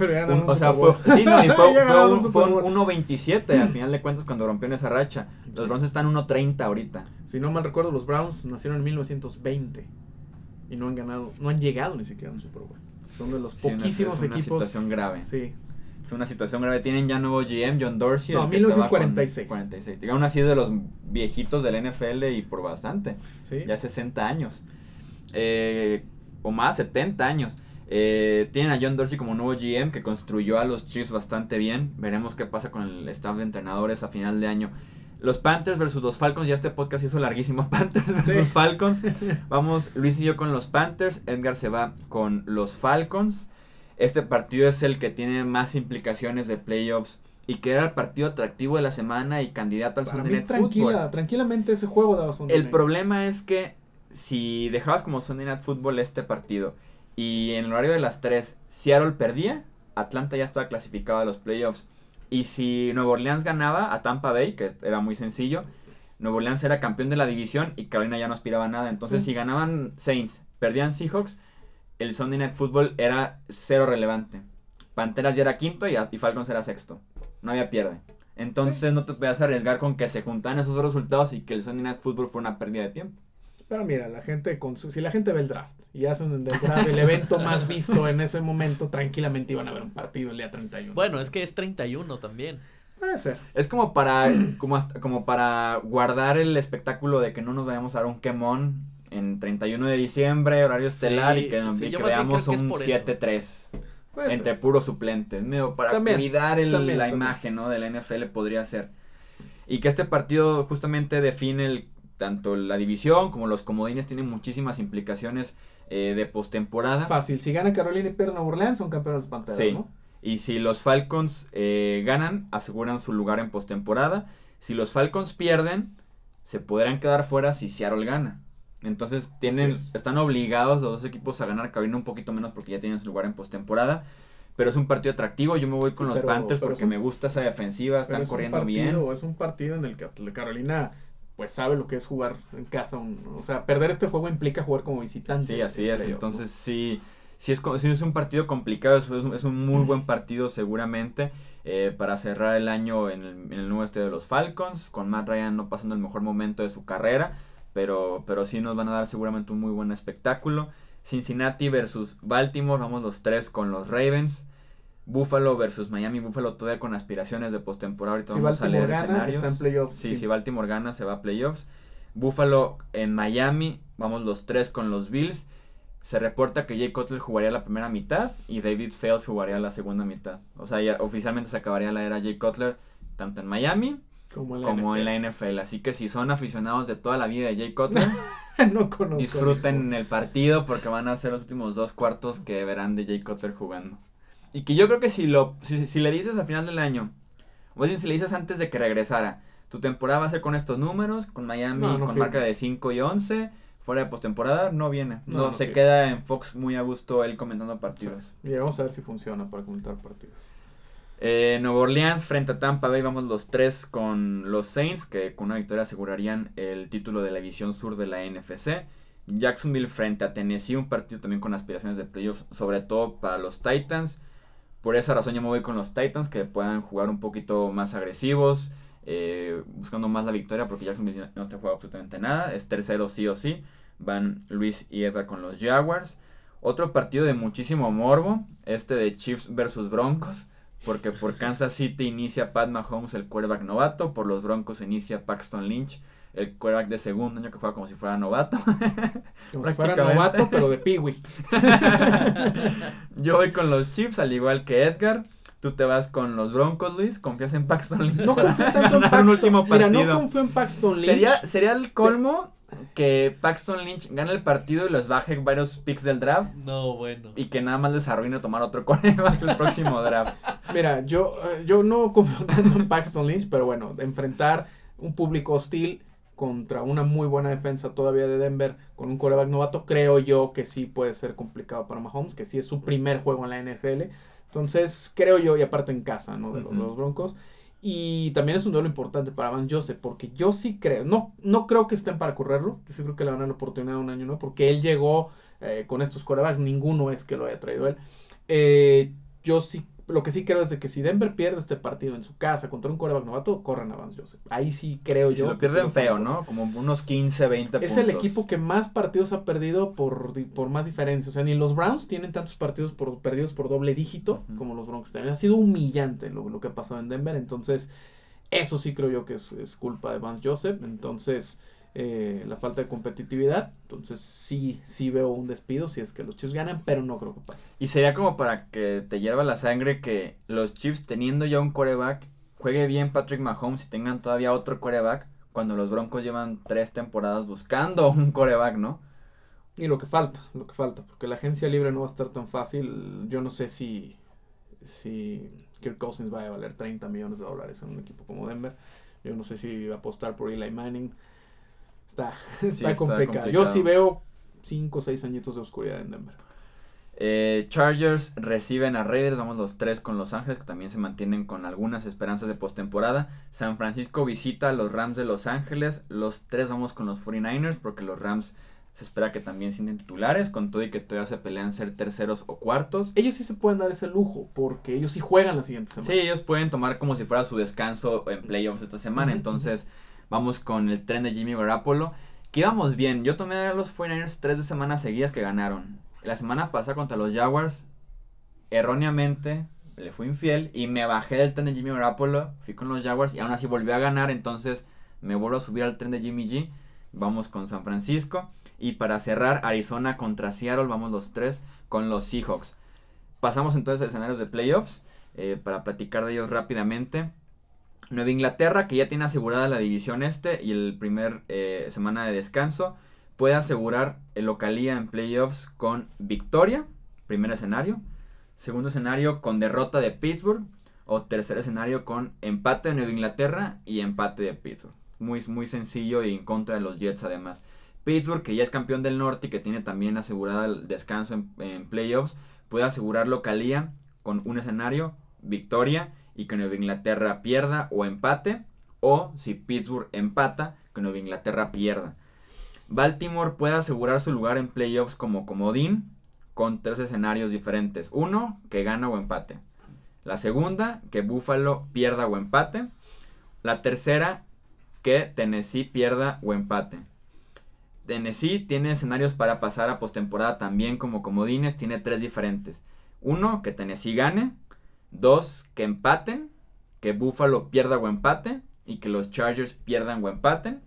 [SPEAKER 2] Pero ya
[SPEAKER 1] Un-
[SPEAKER 2] un
[SPEAKER 1] o sea, fue, sí, no, y fue, un,
[SPEAKER 2] un
[SPEAKER 1] fue
[SPEAKER 2] Super
[SPEAKER 1] un
[SPEAKER 2] Bowl.
[SPEAKER 1] 1.27 al final de cuentas cuando rompieron esa racha. Los Browns están 1.30 ahorita.
[SPEAKER 2] Si no mal recuerdo, los Browns nacieron en 1920. Y no han ganado, no han llegado ni siquiera a un Super Bowl. Son de los
[SPEAKER 1] Sí,
[SPEAKER 2] poquísimos
[SPEAKER 1] es una
[SPEAKER 2] equipos.
[SPEAKER 1] situación grave.
[SPEAKER 2] Sí.
[SPEAKER 1] Es una situación grave. Tienen ya nuevo GM, John Dorsey.
[SPEAKER 2] No,
[SPEAKER 1] el que estaba con
[SPEAKER 2] 1946.
[SPEAKER 1] 46. Digamos, ha sido de los viejitos del NFL y por bastante.
[SPEAKER 2] Sí.
[SPEAKER 1] ya 60 años. Eh, o más, 70 años. Eh, tienen a John Dorsey como nuevo GM que construyó a los Chiefs bastante bien. Veremos qué pasa con el staff de entrenadores a final de año. Los Panthers versus los Falcons. Ya este podcast hizo larguísimo. Panthers versus
[SPEAKER 2] Sí.
[SPEAKER 1] Falcons. Vamos, Luis y yo con los Panthers. Edgar se va con los Falcons. Este partido es el que tiene más implicaciones de playoffs. Y que era el partido atractivo de la semana y candidato al
[SPEAKER 2] Para
[SPEAKER 1] Sunday
[SPEAKER 2] mí,
[SPEAKER 1] Night Football.
[SPEAKER 2] tranquila, tranquilamente ese juego daba Sunday
[SPEAKER 1] El
[SPEAKER 2] Night.
[SPEAKER 1] problema es que si dejabas como Sunday Night Football este partido y en el horario de las 3 Seattle perdía, Atlanta ya estaba clasificado a los playoffs. Y si Nueva Orleans ganaba a Tampa Bay, que era muy sencillo, Nueva Orleans era campeón de la división y Carolina ya no aspiraba a nada. Entonces, si ganaban Saints, perdían Seahawks, el Sunday Night Football era cero relevante. Panteras ya era quinto y, y Falcons era sexto. No había pierde. Entonces no te podías arriesgar con que se juntaran esos dos resultados y que el Sunday Night Football fue una pérdida de tiempo.
[SPEAKER 2] Pero mira, la gente con su- si la gente ve el draft y hacen del draft el evento más visto en ese momento, tranquilamente iban a ver un partido el día 31.
[SPEAKER 3] Bueno, es que es 31 también.
[SPEAKER 2] puede ser.
[SPEAKER 1] Es como para, como, hasta- como para guardar el espectáculo de que no nos vayamos a dar un quemón en 31 de diciembre, horario estelar,
[SPEAKER 3] Sí,
[SPEAKER 1] y que,
[SPEAKER 3] sí,
[SPEAKER 1] y que veamos
[SPEAKER 3] que
[SPEAKER 1] un
[SPEAKER 3] por eso.
[SPEAKER 1] 7-3
[SPEAKER 2] Puede
[SPEAKER 1] entre puros suplentes. medio para
[SPEAKER 2] También,
[SPEAKER 1] cuidar el-
[SPEAKER 2] también,
[SPEAKER 1] la
[SPEAKER 2] también.
[SPEAKER 1] imagen ¿no? de la NFL podría ser. Y que este partido justamente define el, tanto la división como los comodines, tienen muchísimas implicaciones eh, de postemporada.
[SPEAKER 2] Fácil. Si gana Carolina y pierde Orleans, son campeones de Panteras,
[SPEAKER 1] Sí.
[SPEAKER 2] ¿no?
[SPEAKER 1] Y si los Falcons eh, ganan, aseguran su lugar en postemporada. Si los Falcons pierden, se podrán quedar fuera si Seattle gana. Entonces tienen,
[SPEAKER 2] es.
[SPEAKER 1] están obligados los dos equipos a ganar, Carolina un poquito menos porque ya tienen su lugar en postemporada. Pero es un partido atractivo, yo me voy con
[SPEAKER 2] Sí,
[SPEAKER 1] los
[SPEAKER 2] pero-
[SPEAKER 1] Panthers
[SPEAKER 2] pero
[SPEAKER 1] porque
[SPEAKER 2] un-
[SPEAKER 1] me gusta esa defensiva, están
[SPEAKER 2] es
[SPEAKER 1] corriendo bien.
[SPEAKER 2] Es un partido en el que Carolina pues sabe lo que es jugar en casa. un- o sea, perder este juego implica jugar como visitante.
[SPEAKER 1] Sí, así es. Entonces, sí, sí es, sí es un partido complicado, es, es un- muy buen partido seguramente eh, para cerrar el año en el, en el nuevo estadio de los Falcons, con Matt Ryan no pasando el mejor momento de su carrera, pero, pero sí nos van a dar seguramente un muy buen espectáculo. Cincinnati versus Baltimore, vamos los tres con los Ravens. Buffalo versus Miami, Buffalo todavía con aspiraciones de postemporada. Ahorita
[SPEAKER 2] Si
[SPEAKER 1] vamos a
[SPEAKER 2] Baltimore
[SPEAKER 1] leer
[SPEAKER 2] gana,
[SPEAKER 1] escenarios.
[SPEAKER 2] está en playoffs.
[SPEAKER 1] Sí,
[SPEAKER 2] sí.
[SPEAKER 1] si Baltimore gana, se va a playoffs. Buffalo en Miami, vamos los tres con los Bills. Se reporta que Jay Cutler jugaría la primera mitad y David Fales jugaría la segunda mitad. O sea, ya oficialmente se acabaría la era Jay Cutler tanto en Miami
[SPEAKER 2] como en la
[SPEAKER 1] como en
[SPEAKER 2] NFL.
[SPEAKER 1] la NFL. Así que si son aficionados de toda la vida de Jay Cutler,
[SPEAKER 2] no
[SPEAKER 1] disfruten el partido porque van a ser los últimos dos cuartos que verán de Jay Cutler jugando. Y que yo creo que si lo si, si le dices al final del año, o bien si le dices antes de que regresara, tu temporada va a ser con estos números, con Miami
[SPEAKER 2] No, no
[SPEAKER 1] con marca de 5 y 11, fuera de postemporada, no viene.
[SPEAKER 2] No,
[SPEAKER 1] se queda en Fox muy a gusto él comentando partidos.
[SPEAKER 2] Y vamos a ver si funciona para comentar partidos.
[SPEAKER 1] Eh, Nueva Orleans frente a Tampa Bay, vamos los tres con los Saints, que con una victoria asegurarían el título de la división sur de la NFC. Jacksonville frente a Tennessee, un partido también con aspiraciones de playoffs, sobre todo para los Titans. Por esa razón yo me voy con los Titans, que puedan jugar un poquito más agresivos, eh, buscando más la victoria, porque Jacksonville no está jugando absolutamente nada. Es tercero sí o sí. Van Luis y Edgar con los Jaguars. Otro partido de muchísimo morbo, este de Chiefs versus Broncos. Porque por Kansas City inicia Pat Mahomes, el quarterback novato. Por los Broncos inicia Paxton Lynch, el quarterback de segundo año que juega como si fuera novato.
[SPEAKER 2] Como si fuera novato, pero de Peewee.
[SPEAKER 1] Yo voy con los Chiefs, al igual que Edgar. Tú te vas con los Broncos, Luis. ¿Confías en Paxton Lynch?
[SPEAKER 2] No confío tanto en Paxton.
[SPEAKER 1] último
[SPEAKER 2] Mira, no confío en Paxton Lynch.
[SPEAKER 1] Sería, sería el colmo que Paxton Lynch gane el partido y los baje varios picks del draft.
[SPEAKER 3] No, bueno.
[SPEAKER 1] Y que nada más les arruine tomar otro quarterback el próximo draft.
[SPEAKER 2] Mira, yo, eh, yo no confío tanto en Paxton Lynch, pero bueno, enfrentar un público hostil contra una muy buena defensa todavía de Denver con un coreback novato, creo yo que sí puede ser complicado para Mahomes, que sí es su primer juego en la NFL. Entonces, creo yo, y aparte en casa, ¿no? De los, Broncos. Y también es un duelo importante para Van Joseph, porque yo sí creo, no, no creo que estén para correrlo, yo sí creo que le van a dar la oportunidad un año, ¿no? Porque él llegó eh, con estos corebacks, ninguno es que lo haya traído él. Eh, yo sí, lo que sí creo es de que si Denver pierde este partido en su casa contra un coreback novato, corren a Vance Joseph. Ahí sí creo
[SPEAKER 1] Y
[SPEAKER 2] yo.
[SPEAKER 1] si lo
[SPEAKER 2] sí
[SPEAKER 1] pierden feo. ¿no? Como unos 15, 20
[SPEAKER 2] Es
[SPEAKER 1] puntos.
[SPEAKER 2] el equipo que más partidos ha perdido por, por más diferencia. O sea, ni los Browns tienen tantos partidos por, perdidos por doble dígito como los Broncos. También ha sido humillante lo, lo que ha pasado en Denver. Entonces, eso sí creo yo que es, es culpa de Vance Joseph. Entonces, eh, la falta de competitividad. Entonces, sí, sí veo un despido si es que los Chiefs ganan, pero no creo que pase.
[SPEAKER 1] Y sería como para que te hierva la sangre que los Chiefs teniendo ya un quarterback, juegue bien Patrick Mahomes y tengan todavía otro quarterback, cuando los Broncos llevan tres temporadas buscando un quarterback, ¿no?
[SPEAKER 2] Y lo que falta, lo que falta, porque la agencia libre no va a estar tan fácil. Yo no sé si, si Kirk Cousins va a valer 30 millones de dólares en un equipo como Denver. Yo no sé si va a apostar por Eli Manning. Está, está,
[SPEAKER 1] está
[SPEAKER 2] complicado. Yo sí veo 5 o 6 añitos de oscuridad en Denver.
[SPEAKER 1] Eh, Chargers reciben a Raiders, vamos los tres con Los Ángeles, que también se mantienen con algunas esperanzas de postemporada. San Francisco visita a los Rams de Los Ángeles, los tres vamos con los 49ers, porque los Rams se espera que también sienten titulares, con todo y que todavía se pelean ser terceros o cuartos.
[SPEAKER 2] Ellos sí se pueden dar ese lujo, porque ellos sí juegan la siguiente semana.
[SPEAKER 1] Sí, ellos pueden tomar como si fuera su descanso en playoffs esta semana. Entonces, vamos con el tren de Jimmy Garoppolo. Que íbamos bien. Yo tomé a los 49ers tres semanas seguidas que ganaron. La semana pasada contra los Jaguars, erróneamente, le fui infiel y me bajé del tren de Jimmy Garoppolo. Fui con los Jaguars y aún así volví a ganar. Entonces, me vuelvo a subir al tren de Jimmy G. Vamos con San Francisco. Y para cerrar, Arizona contra Seattle, vamos los tres con los Seahawks. Pasamos entonces a escenarios de playoffs eh, para platicar de ellos rápidamente. Nueva Inglaterra, que ya tiene asegurada la división este y el primer eh, semana de descanso, puede asegurar el localía en playoffs con victoria, primer escenario. Segundo escenario con derrota de Pittsburgh. O tercer escenario con empate de Nueva Inglaterra y empate de Pittsburgh. Muy, muy sencillo y en contra de los Jets además. Pittsburgh, que ya es campeón del norte y que tiene también asegurada el descanso en, en playoffs, puede asegurar localía con un escenario, victoria y que Nueva Inglaterra pierda o empate. O si Pittsburgh empata, que Nueva Inglaterra pierda. Baltimore puede asegurar su lugar en playoffs como comodín con tres escenarios diferentes. Uno, que gana o empate. La segunda, que Buffalo pierda o empate. La tercera, que Tennessee pierda o empate. Tennessee tiene escenarios para pasar a postemporada también como comodines, tiene tres diferentes. Uno, que Tennessee gane. Dos, que empaten, que Buffalo pierda o empate y que los Chargers pierdan o empaten.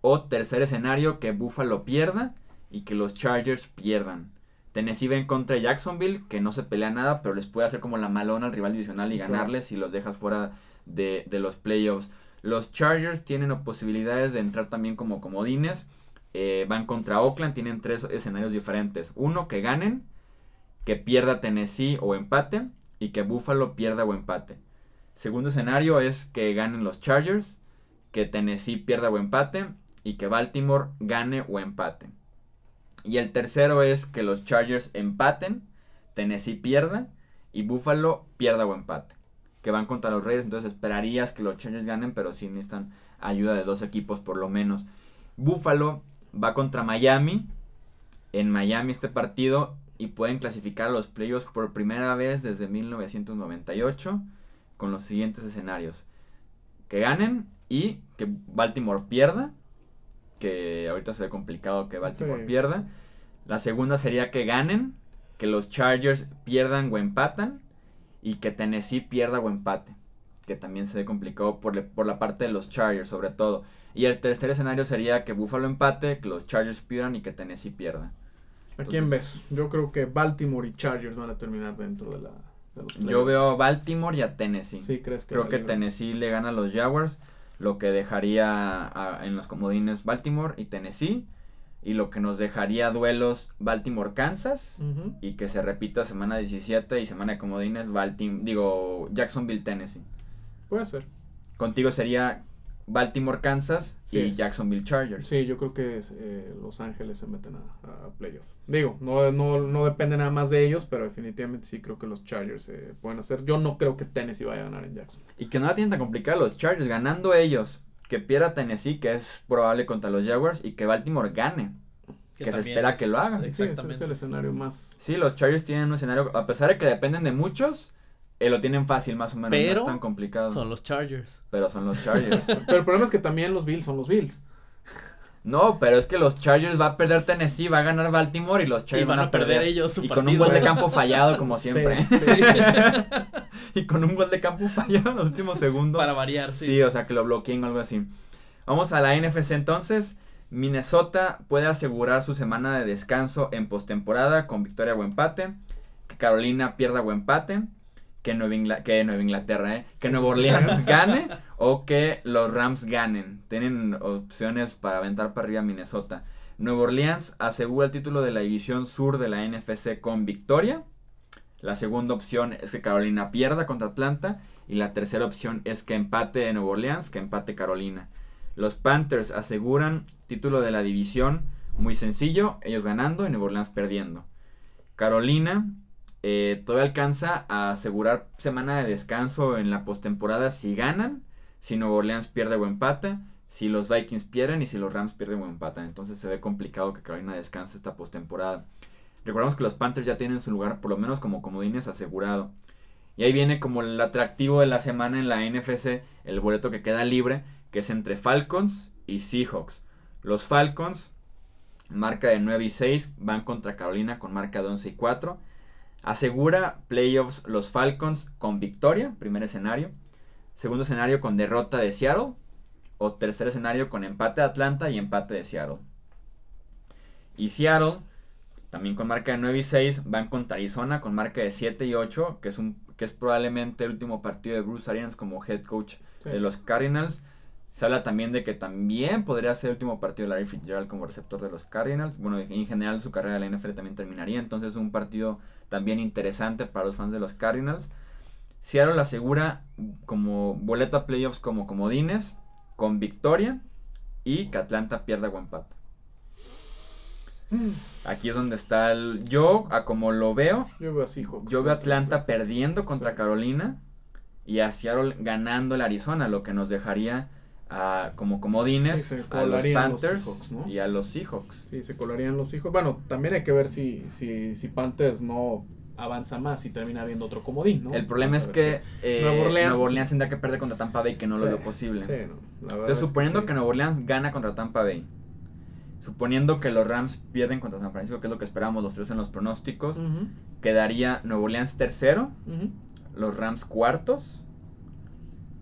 [SPEAKER 1] O tercer escenario, que Buffalo pierda y que los Chargers pierdan. Tennessee va en contra de Jacksonville, que no se pelea nada, pero les puede hacer como la malona al rival divisional y ganarles si los dejas fuera de, de los playoffs. Los Chargers tienen posibilidades de entrar también como comodines. Eh, van contra Oakland, tienen tres escenarios diferentes. Uno, que ganen, que pierda Tennessee o empate, y que Buffalo pierda o empate. Segundo escenario es que ganen los Chargers, que Tennessee pierda o empate y que Baltimore gane o empate. Y el tercero es que los Chargers empaten, Tennessee pierda y Buffalo pierda o empate. Que van contra los Raiders, entonces esperarías que los Chargers ganen, pero sí necesitan ayuda de dos equipos por lo menos. Buffalo va contra Miami. En Miami este partido y pueden clasificar a los playoffs por primera vez desde 1998 con los siguientes escenarios. Que ganen y que Baltimore pierda. Que ahorita se ve complicado que Baltimore
[SPEAKER 2] Sí.
[SPEAKER 1] pierda. La segunda sería que ganen. Que los Chargers pierdan o empatan. Y que Tennessee pierda o empate. Que también se ve complicado por, le- por la parte de los Chargers sobre todo. Y el tercer escenario sería que Buffalo empate, que los Chargers pierdan y que Tennessee pierda.
[SPEAKER 2] ¿A quién ves? Yo creo que Baltimore y Chargers van a terminar dentro de la. de los
[SPEAKER 1] Yo veo a Baltimore y a Tennessee.
[SPEAKER 2] Sí, crees que.
[SPEAKER 1] Creo que? Tennessee le gana a los Jaguars, lo que dejaría a- en los comodines Baltimore y Tennessee, y lo que nos dejaría duelos Baltimore-Kansas, y que se repita semana 17 y semana de comodines Baltim digo Jacksonville-Tennessee.
[SPEAKER 2] Puede ser.
[SPEAKER 1] Contigo sería Baltimore-Kansas
[SPEAKER 2] Sí
[SPEAKER 1] y
[SPEAKER 2] es.
[SPEAKER 1] Jacksonville Chargers.
[SPEAKER 2] Sí, yo creo que es, eh, Los Ángeles se meten a, a playoff. Digo, no, no, no depende nada más de ellos, pero definitivamente sí creo que los Chargers eh, pueden hacer. Yo no creo que Tennessee vaya a ganar en Jackson.
[SPEAKER 1] Y que no la tienen tan complicada los Chargers, ganando ellos, que pierda Tennessee, que es probable contra los Jaguars, y que Baltimore gane. que se espera
[SPEAKER 3] es-
[SPEAKER 1] que lo hagan.
[SPEAKER 2] Sí, ese es
[SPEAKER 3] Exactamente.
[SPEAKER 2] el escenario más.
[SPEAKER 1] Sí, los Chargers tienen un escenario, a pesar de que dependen de muchos, eh, lo tienen fácil más o menos, no es tan complicado.
[SPEAKER 3] Son los Chargers.
[SPEAKER 1] Pero son los Chargers.
[SPEAKER 2] Pero el problema es que también los Bills son los Bills.
[SPEAKER 1] no, pero es que los Chargers va a perder Tennessee, va a ganar Baltimore y los
[SPEAKER 3] Y
[SPEAKER 1] Chargers
[SPEAKER 3] van a perder ellos su
[SPEAKER 1] Y con un gol de campo fallado como siempre.
[SPEAKER 2] Sí, sí.
[SPEAKER 1] y con un gol de campo fallado en los últimos segundos.
[SPEAKER 3] Para variar, sí.
[SPEAKER 1] Sí, o sea, que lo bloqueen o algo así. Vamos a la NFC entonces. Minnesota puede asegurar su semana de descanso en postemporada con victoria o empate. Que Carolina pierda o empate. Que Nueva, que Nueva Inglaterra, ¿eh? Que Nueva Orleans gane. O que los Rams ganen. Tienen opciones para aventar para arriba a Minnesota. Nueva Orleans asegura el título de la división sur de la NFC con victoria. La segunda opción es que Carolina pierda contra Atlanta. Y la tercera opción es que empate Nueva Orleans, que empate Carolina. Los Panthers aseguran título de la división muy sencillo, ellos ganando y Nueva Orleans perdiendo. Carolina eh, todavía alcanza a asegurar semana de descanso en la postemporada si ganan, si Nueva Orleans pierde o empata, si los Vikings pierden y si los Rams pierden o empatan. Entonces se ve complicado que Carolina descanse esta postemporada. Recordemos que los Panthers ya tienen su lugar por lo menos como comodines asegurado. Y ahí viene como el atractivo de la semana en la NFC, el boleto que queda libre, que es entre Falcons y Seahawks. Los Falcons, marca de 9 y 6, van contra Carolina con marca de 11 y 4. Asegura playoffs los Falcons con victoria, primer escenario. Segundo escenario con derrota de Seattle. O tercer escenario con empate de Atlanta y empate de Seattle. Y Seattle, también con marca de 9 y 6, van contra Arizona con marca de 7 y 8, que es, un, que es probablemente el último partido de Bruce Arians como head coach
[SPEAKER 2] Sí.
[SPEAKER 1] de los Cardinals. Se habla también de que también podría ser el último partido de Larry Fitzgerald como receptor de los Cardinals. Bueno, en general su carrera de la NFL también terminaría. Entonces es un partido también interesante para los fans de los Cardinals. Seattle asegura como boleto a playoffs como comodines, con victoria y que Atlanta pierda o empate. Aquí es donde está el... Yo, a como lo veo,
[SPEAKER 2] Yo veo a Seahawks.
[SPEAKER 1] yo veo a Atlanta perdiendo contra
[SPEAKER 2] Sí.
[SPEAKER 1] Carolina y a Seattle ganando el Arizona, lo que nos dejaría a, como comodines
[SPEAKER 2] Sí,
[SPEAKER 1] a los Panthers
[SPEAKER 2] Seahawks, ¿no?
[SPEAKER 1] y a los Seahawks.
[SPEAKER 2] Sí, se colarían los hijos. Bueno, también hay que ver si, si, si Panthers no avanza más y termina habiendo otro comodín, ¿no?
[SPEAKER 1] El problema es que eh,
[SPEAKER 2] Nueva, Orleans-
[SPEAKER 1] Orleans... tendrá que perder contra Tampa Bay, que no lo
[SPEAKER 2] Sí,
[SPEAKER 1] veo posible.
[SPEAKER 2] Sí, no,
[SPEAKER 1] Entonces,
[SPEAKER 2] es
[SPEAKER 1] suponiendo que,
[SPEAKER 2] sí.
[SPEAKER 1] Nueva Orleans gana contra Tampa Bay, suponiendo que los Rams pierden contra San Francisco, que es lo que esperamos los tres en los pronósticos, quedaría Nueva Orleans tercero, los Rams cuartos,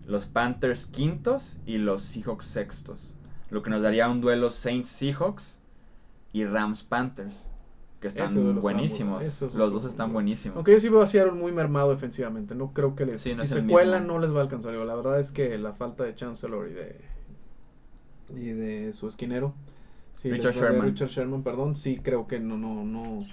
[SPEAKER 1] los Panthers quintos y los Seahawks sextos. Lo que nos daría un duelo Saints Seahawks y Rams Panthers, que están buenísimos.
[SPEAKER 2] bueno,
[SPEAKER 1] los dos están buenísimos.
[SPEAKER 2] Aunque yo sí veo a Seattle muy mermado defensivamente. No creo que les.
[SPEAKER 1] Sí, no
[SPEAKER 2] si se
[SPEAKER 1] el
[SPEAKER 2] cuelan, no les va a alcanzar. La verdad es que la falta de Chancellor y de. Y de su esquinero. sí,
[SPEAKER 1] Richard Sherman.
[SPEAKER 2] Richard Sherman, perdón. Sí, creo que no, no, no.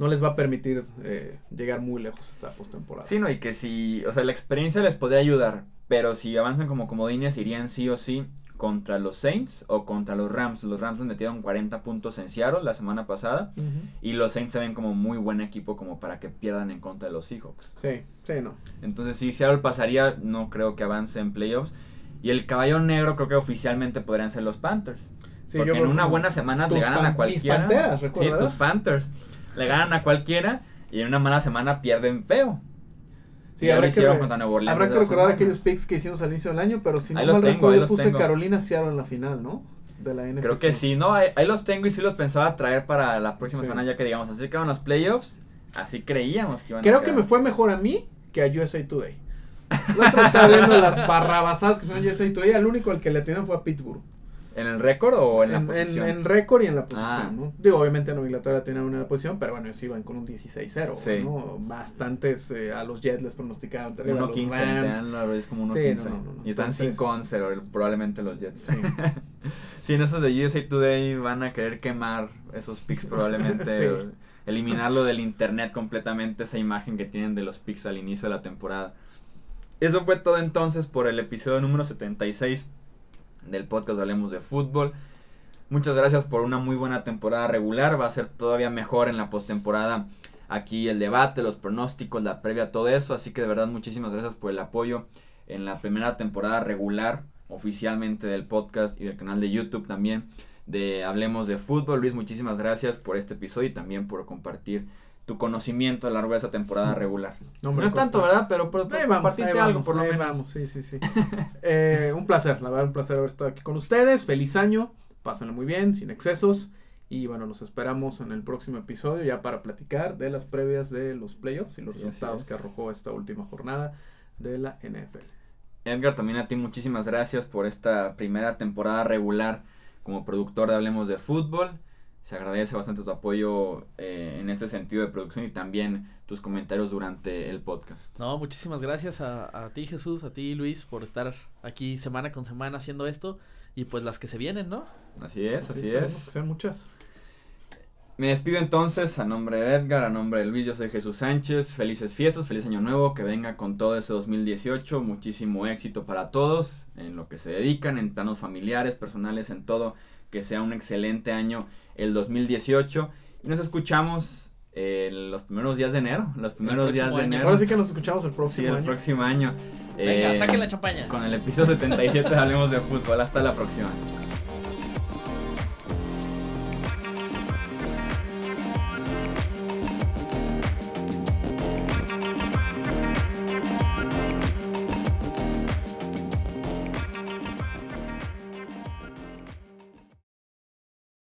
[SPEAKER 2] No les va a permitir eh, llegar muy lejos esta postemporada.
[SPEAKER 1] Sí, no, y que si, o sea, la experiencia les podría ayudar, pero si avanzan como comodines irían sí o sí contra los Saints o contra los Rams. Los Rams les metieron 40 puntos en Seattle la semana pasada y los Saints se ven como muy buen equipo como para que pierdan en contra de los Seahawks.
[SPEAKER 2] Sí, sí, no.
[SPEAKER 1] Entonces si Seattle pasaría, no creo que avance en playoffs. Y el caballo negro creo que oficialmente podrían ser los Panthers.
[SPEAKER 2] Sí,
[SPEAKER 1] porque
[SPEAKER 2] yo
[SPEAKER 1] en una buena semana le ganan a
[SPEAKER 2] mis
[SPEAKER 1] cualquiera.
[SPEAKER 2] Panteras,
[SPEAKER 1] sí, tus Panthers. Le ganan a cualquiera y en una mala semana pierden feo.
[SPEAKER 2] Sí,
[SPEAKER 1] lo
[SPEAKER 2] habrá que,
[SPEAKER 1] hicieron contra Nueva Orleans
[SPEAKER 2] habrá que recordar aquellos picks que hicimos al inicio del año, pero si no
[SPEAKER 1] Ahí los
[SPEAKER 2] mal
[SPEAKER 1] tengo,
[SPEAKER 2] recuerdo,
[SPEAKER 1] ahí
[SPEAKER 2] yo
[SPEAKER 1] los
[SPEAKER 2] puse
[SPEAKER 1] tengo.
[SPEAKER 2] Carolina Seattle en la final, ¿no? De la NFC.
[SPEAKER 1] Creo que sí, no, ahí, ahí los tengo y sí los pensaba traer para la próxima
[SPEAKER 2] Sí.
[SPEAKER 1] semana ya que digamos, así que van los playoffs, así creíamos que iban a
[SPEAKER 2] Creo que me fue mejor a mí que a USA Today. El otro estaba viendo las barrabasadas que son USA Today. El único al que le tienen fue a Pittsburgh.
[SPEAKER 1] ¿En el récord o en,
[SPEAKER 2] En,
[SPEAKER 1] la
[SPEAKER 2] en,
[SPEAKER 1] posición?
[SPEAKER 2] en récord y en la posición,
[SPEAKER 1] Ah.
[SPEAKER 2] ¿no? Digo, obviamente Nueva Inglaterra tiene una posición, pero bueno, ellos iban con un 16-0,
[SPEAKER 1] Sí.
[SPEAKER 2] ¿no? Bastantes eh, a los Jets les pronosticaban terrible, a los
[SPEAKER 1] 1.15,
[SPEAKER 2] Rams.
[SPEAKER 1] te dan la es como 1.15.
[SPEAKER 2] Sí, no, no.
[SPEAKER 1] Y están
[SPEAKER 2] Entonces-
[SPEAKER 1] 5-11 probablemente los Jets.
[SPEAKER 2] Sí.
[SPEAKER 1] Sí, en esos de USA Today van a querer quemar esos picks probablemente. Eliminarlo del internet completamente, esa imagen que tienen de los picks al inicio de la temporada. Eso fue todo entonces por el episodio número 76 del podcast Hablemos de Fútbol. Muchas gracias por una muy buena temporada regular. Va a ser todavía mejor en la postemporada. Aquí el debate, los pronósticos, la previa, todo eso. Así que de verdad muchísimas gracias por el apoyo en la primera temporada regular oficialmente del podcast y del canal de YouTube también de Hablemos de Fútbol. Luis, muchísimas gracias por este episodio y también por compartir tu conocimiento a lo largo de esa temporada regular. No,
[SPEAKER 2] hombre,
[SPEAKER 1] es tanto, ¿verdad? Pero, pero
[SPEAKER 2] Ahí vamos,
[SPEAKER 1] compartiste
[SPEAKER 2] ahí
[SPEAKER 1] algo
[SPEAKER 2] vamos,
[SPEAKER 1] por lo
[SPEAKER 2] ahí
[SPEAKER 1] menos.
[SPEAKER 2] vamos, sí, sí, sí. Eh, un placer, la verdad, un placer haber estado aquí con ustedes. Feliz año, pásenlo muy bien, sin excesos. Y bueno, los esperamos en el próximo episodio ya para platicar de las previas de los playoffs y los
[SPEAKER 1] Sí,
[SPEAKER 2] resultados
[SPEAKER 1] es.
[SPEAKER 2] que arrojó esta última jornada de la NFL.
[SPEAKER 1] Edgar, también a ti muchísimas gracias por esta primera temporada regular como productor de Hablemos de Fútbol. Se agradece bastante tu apoyo eh, en este sentido de producción y también tus comentarios durante el podcast.
[SPEAKER 3] No, muchísimas gracias a, a ti Jesús, a ti Luis por estar aquí semana con semana haciendo esto y pues las que se vienen, ¿no?
[SPEAKER 1] Así es, así es.
[SPEAKER 2] Que sean muchas.
[SPEAKER 1] Me despido entonces a nombre de Edgar, a nombre de Luis, yo soy Jesús Sánchez. Felices fiestas, feliz año nuevo, que venga con todo ese 2018. Muchísimo éxito para todos en lo que se dedican, en planos familiares, personales, en todo. Que sea un excelente año el 2018. Y nos escuchamos en los primeros días de enero. Los primeros días de
[SPEAKER 3] año.
[SPEAKER 1] enero.
[SPEAKER 2] Ahora sí que nos escuchamos el
[SPEAKER 1] Sí,
[SPEAKER 2] próximo
[SPEAKER 1] el
[SPEAKER 2] año.
[SPEAKER 1] próximo año.
[SPEAKER 3] Venga,
[SPEAKER 1] Eh,
[SPEAKER 3] saquen la champaña.
[SPEAKER 1] Con el episodio 77 de Hablemos de Fútbol. Hasta la próxima.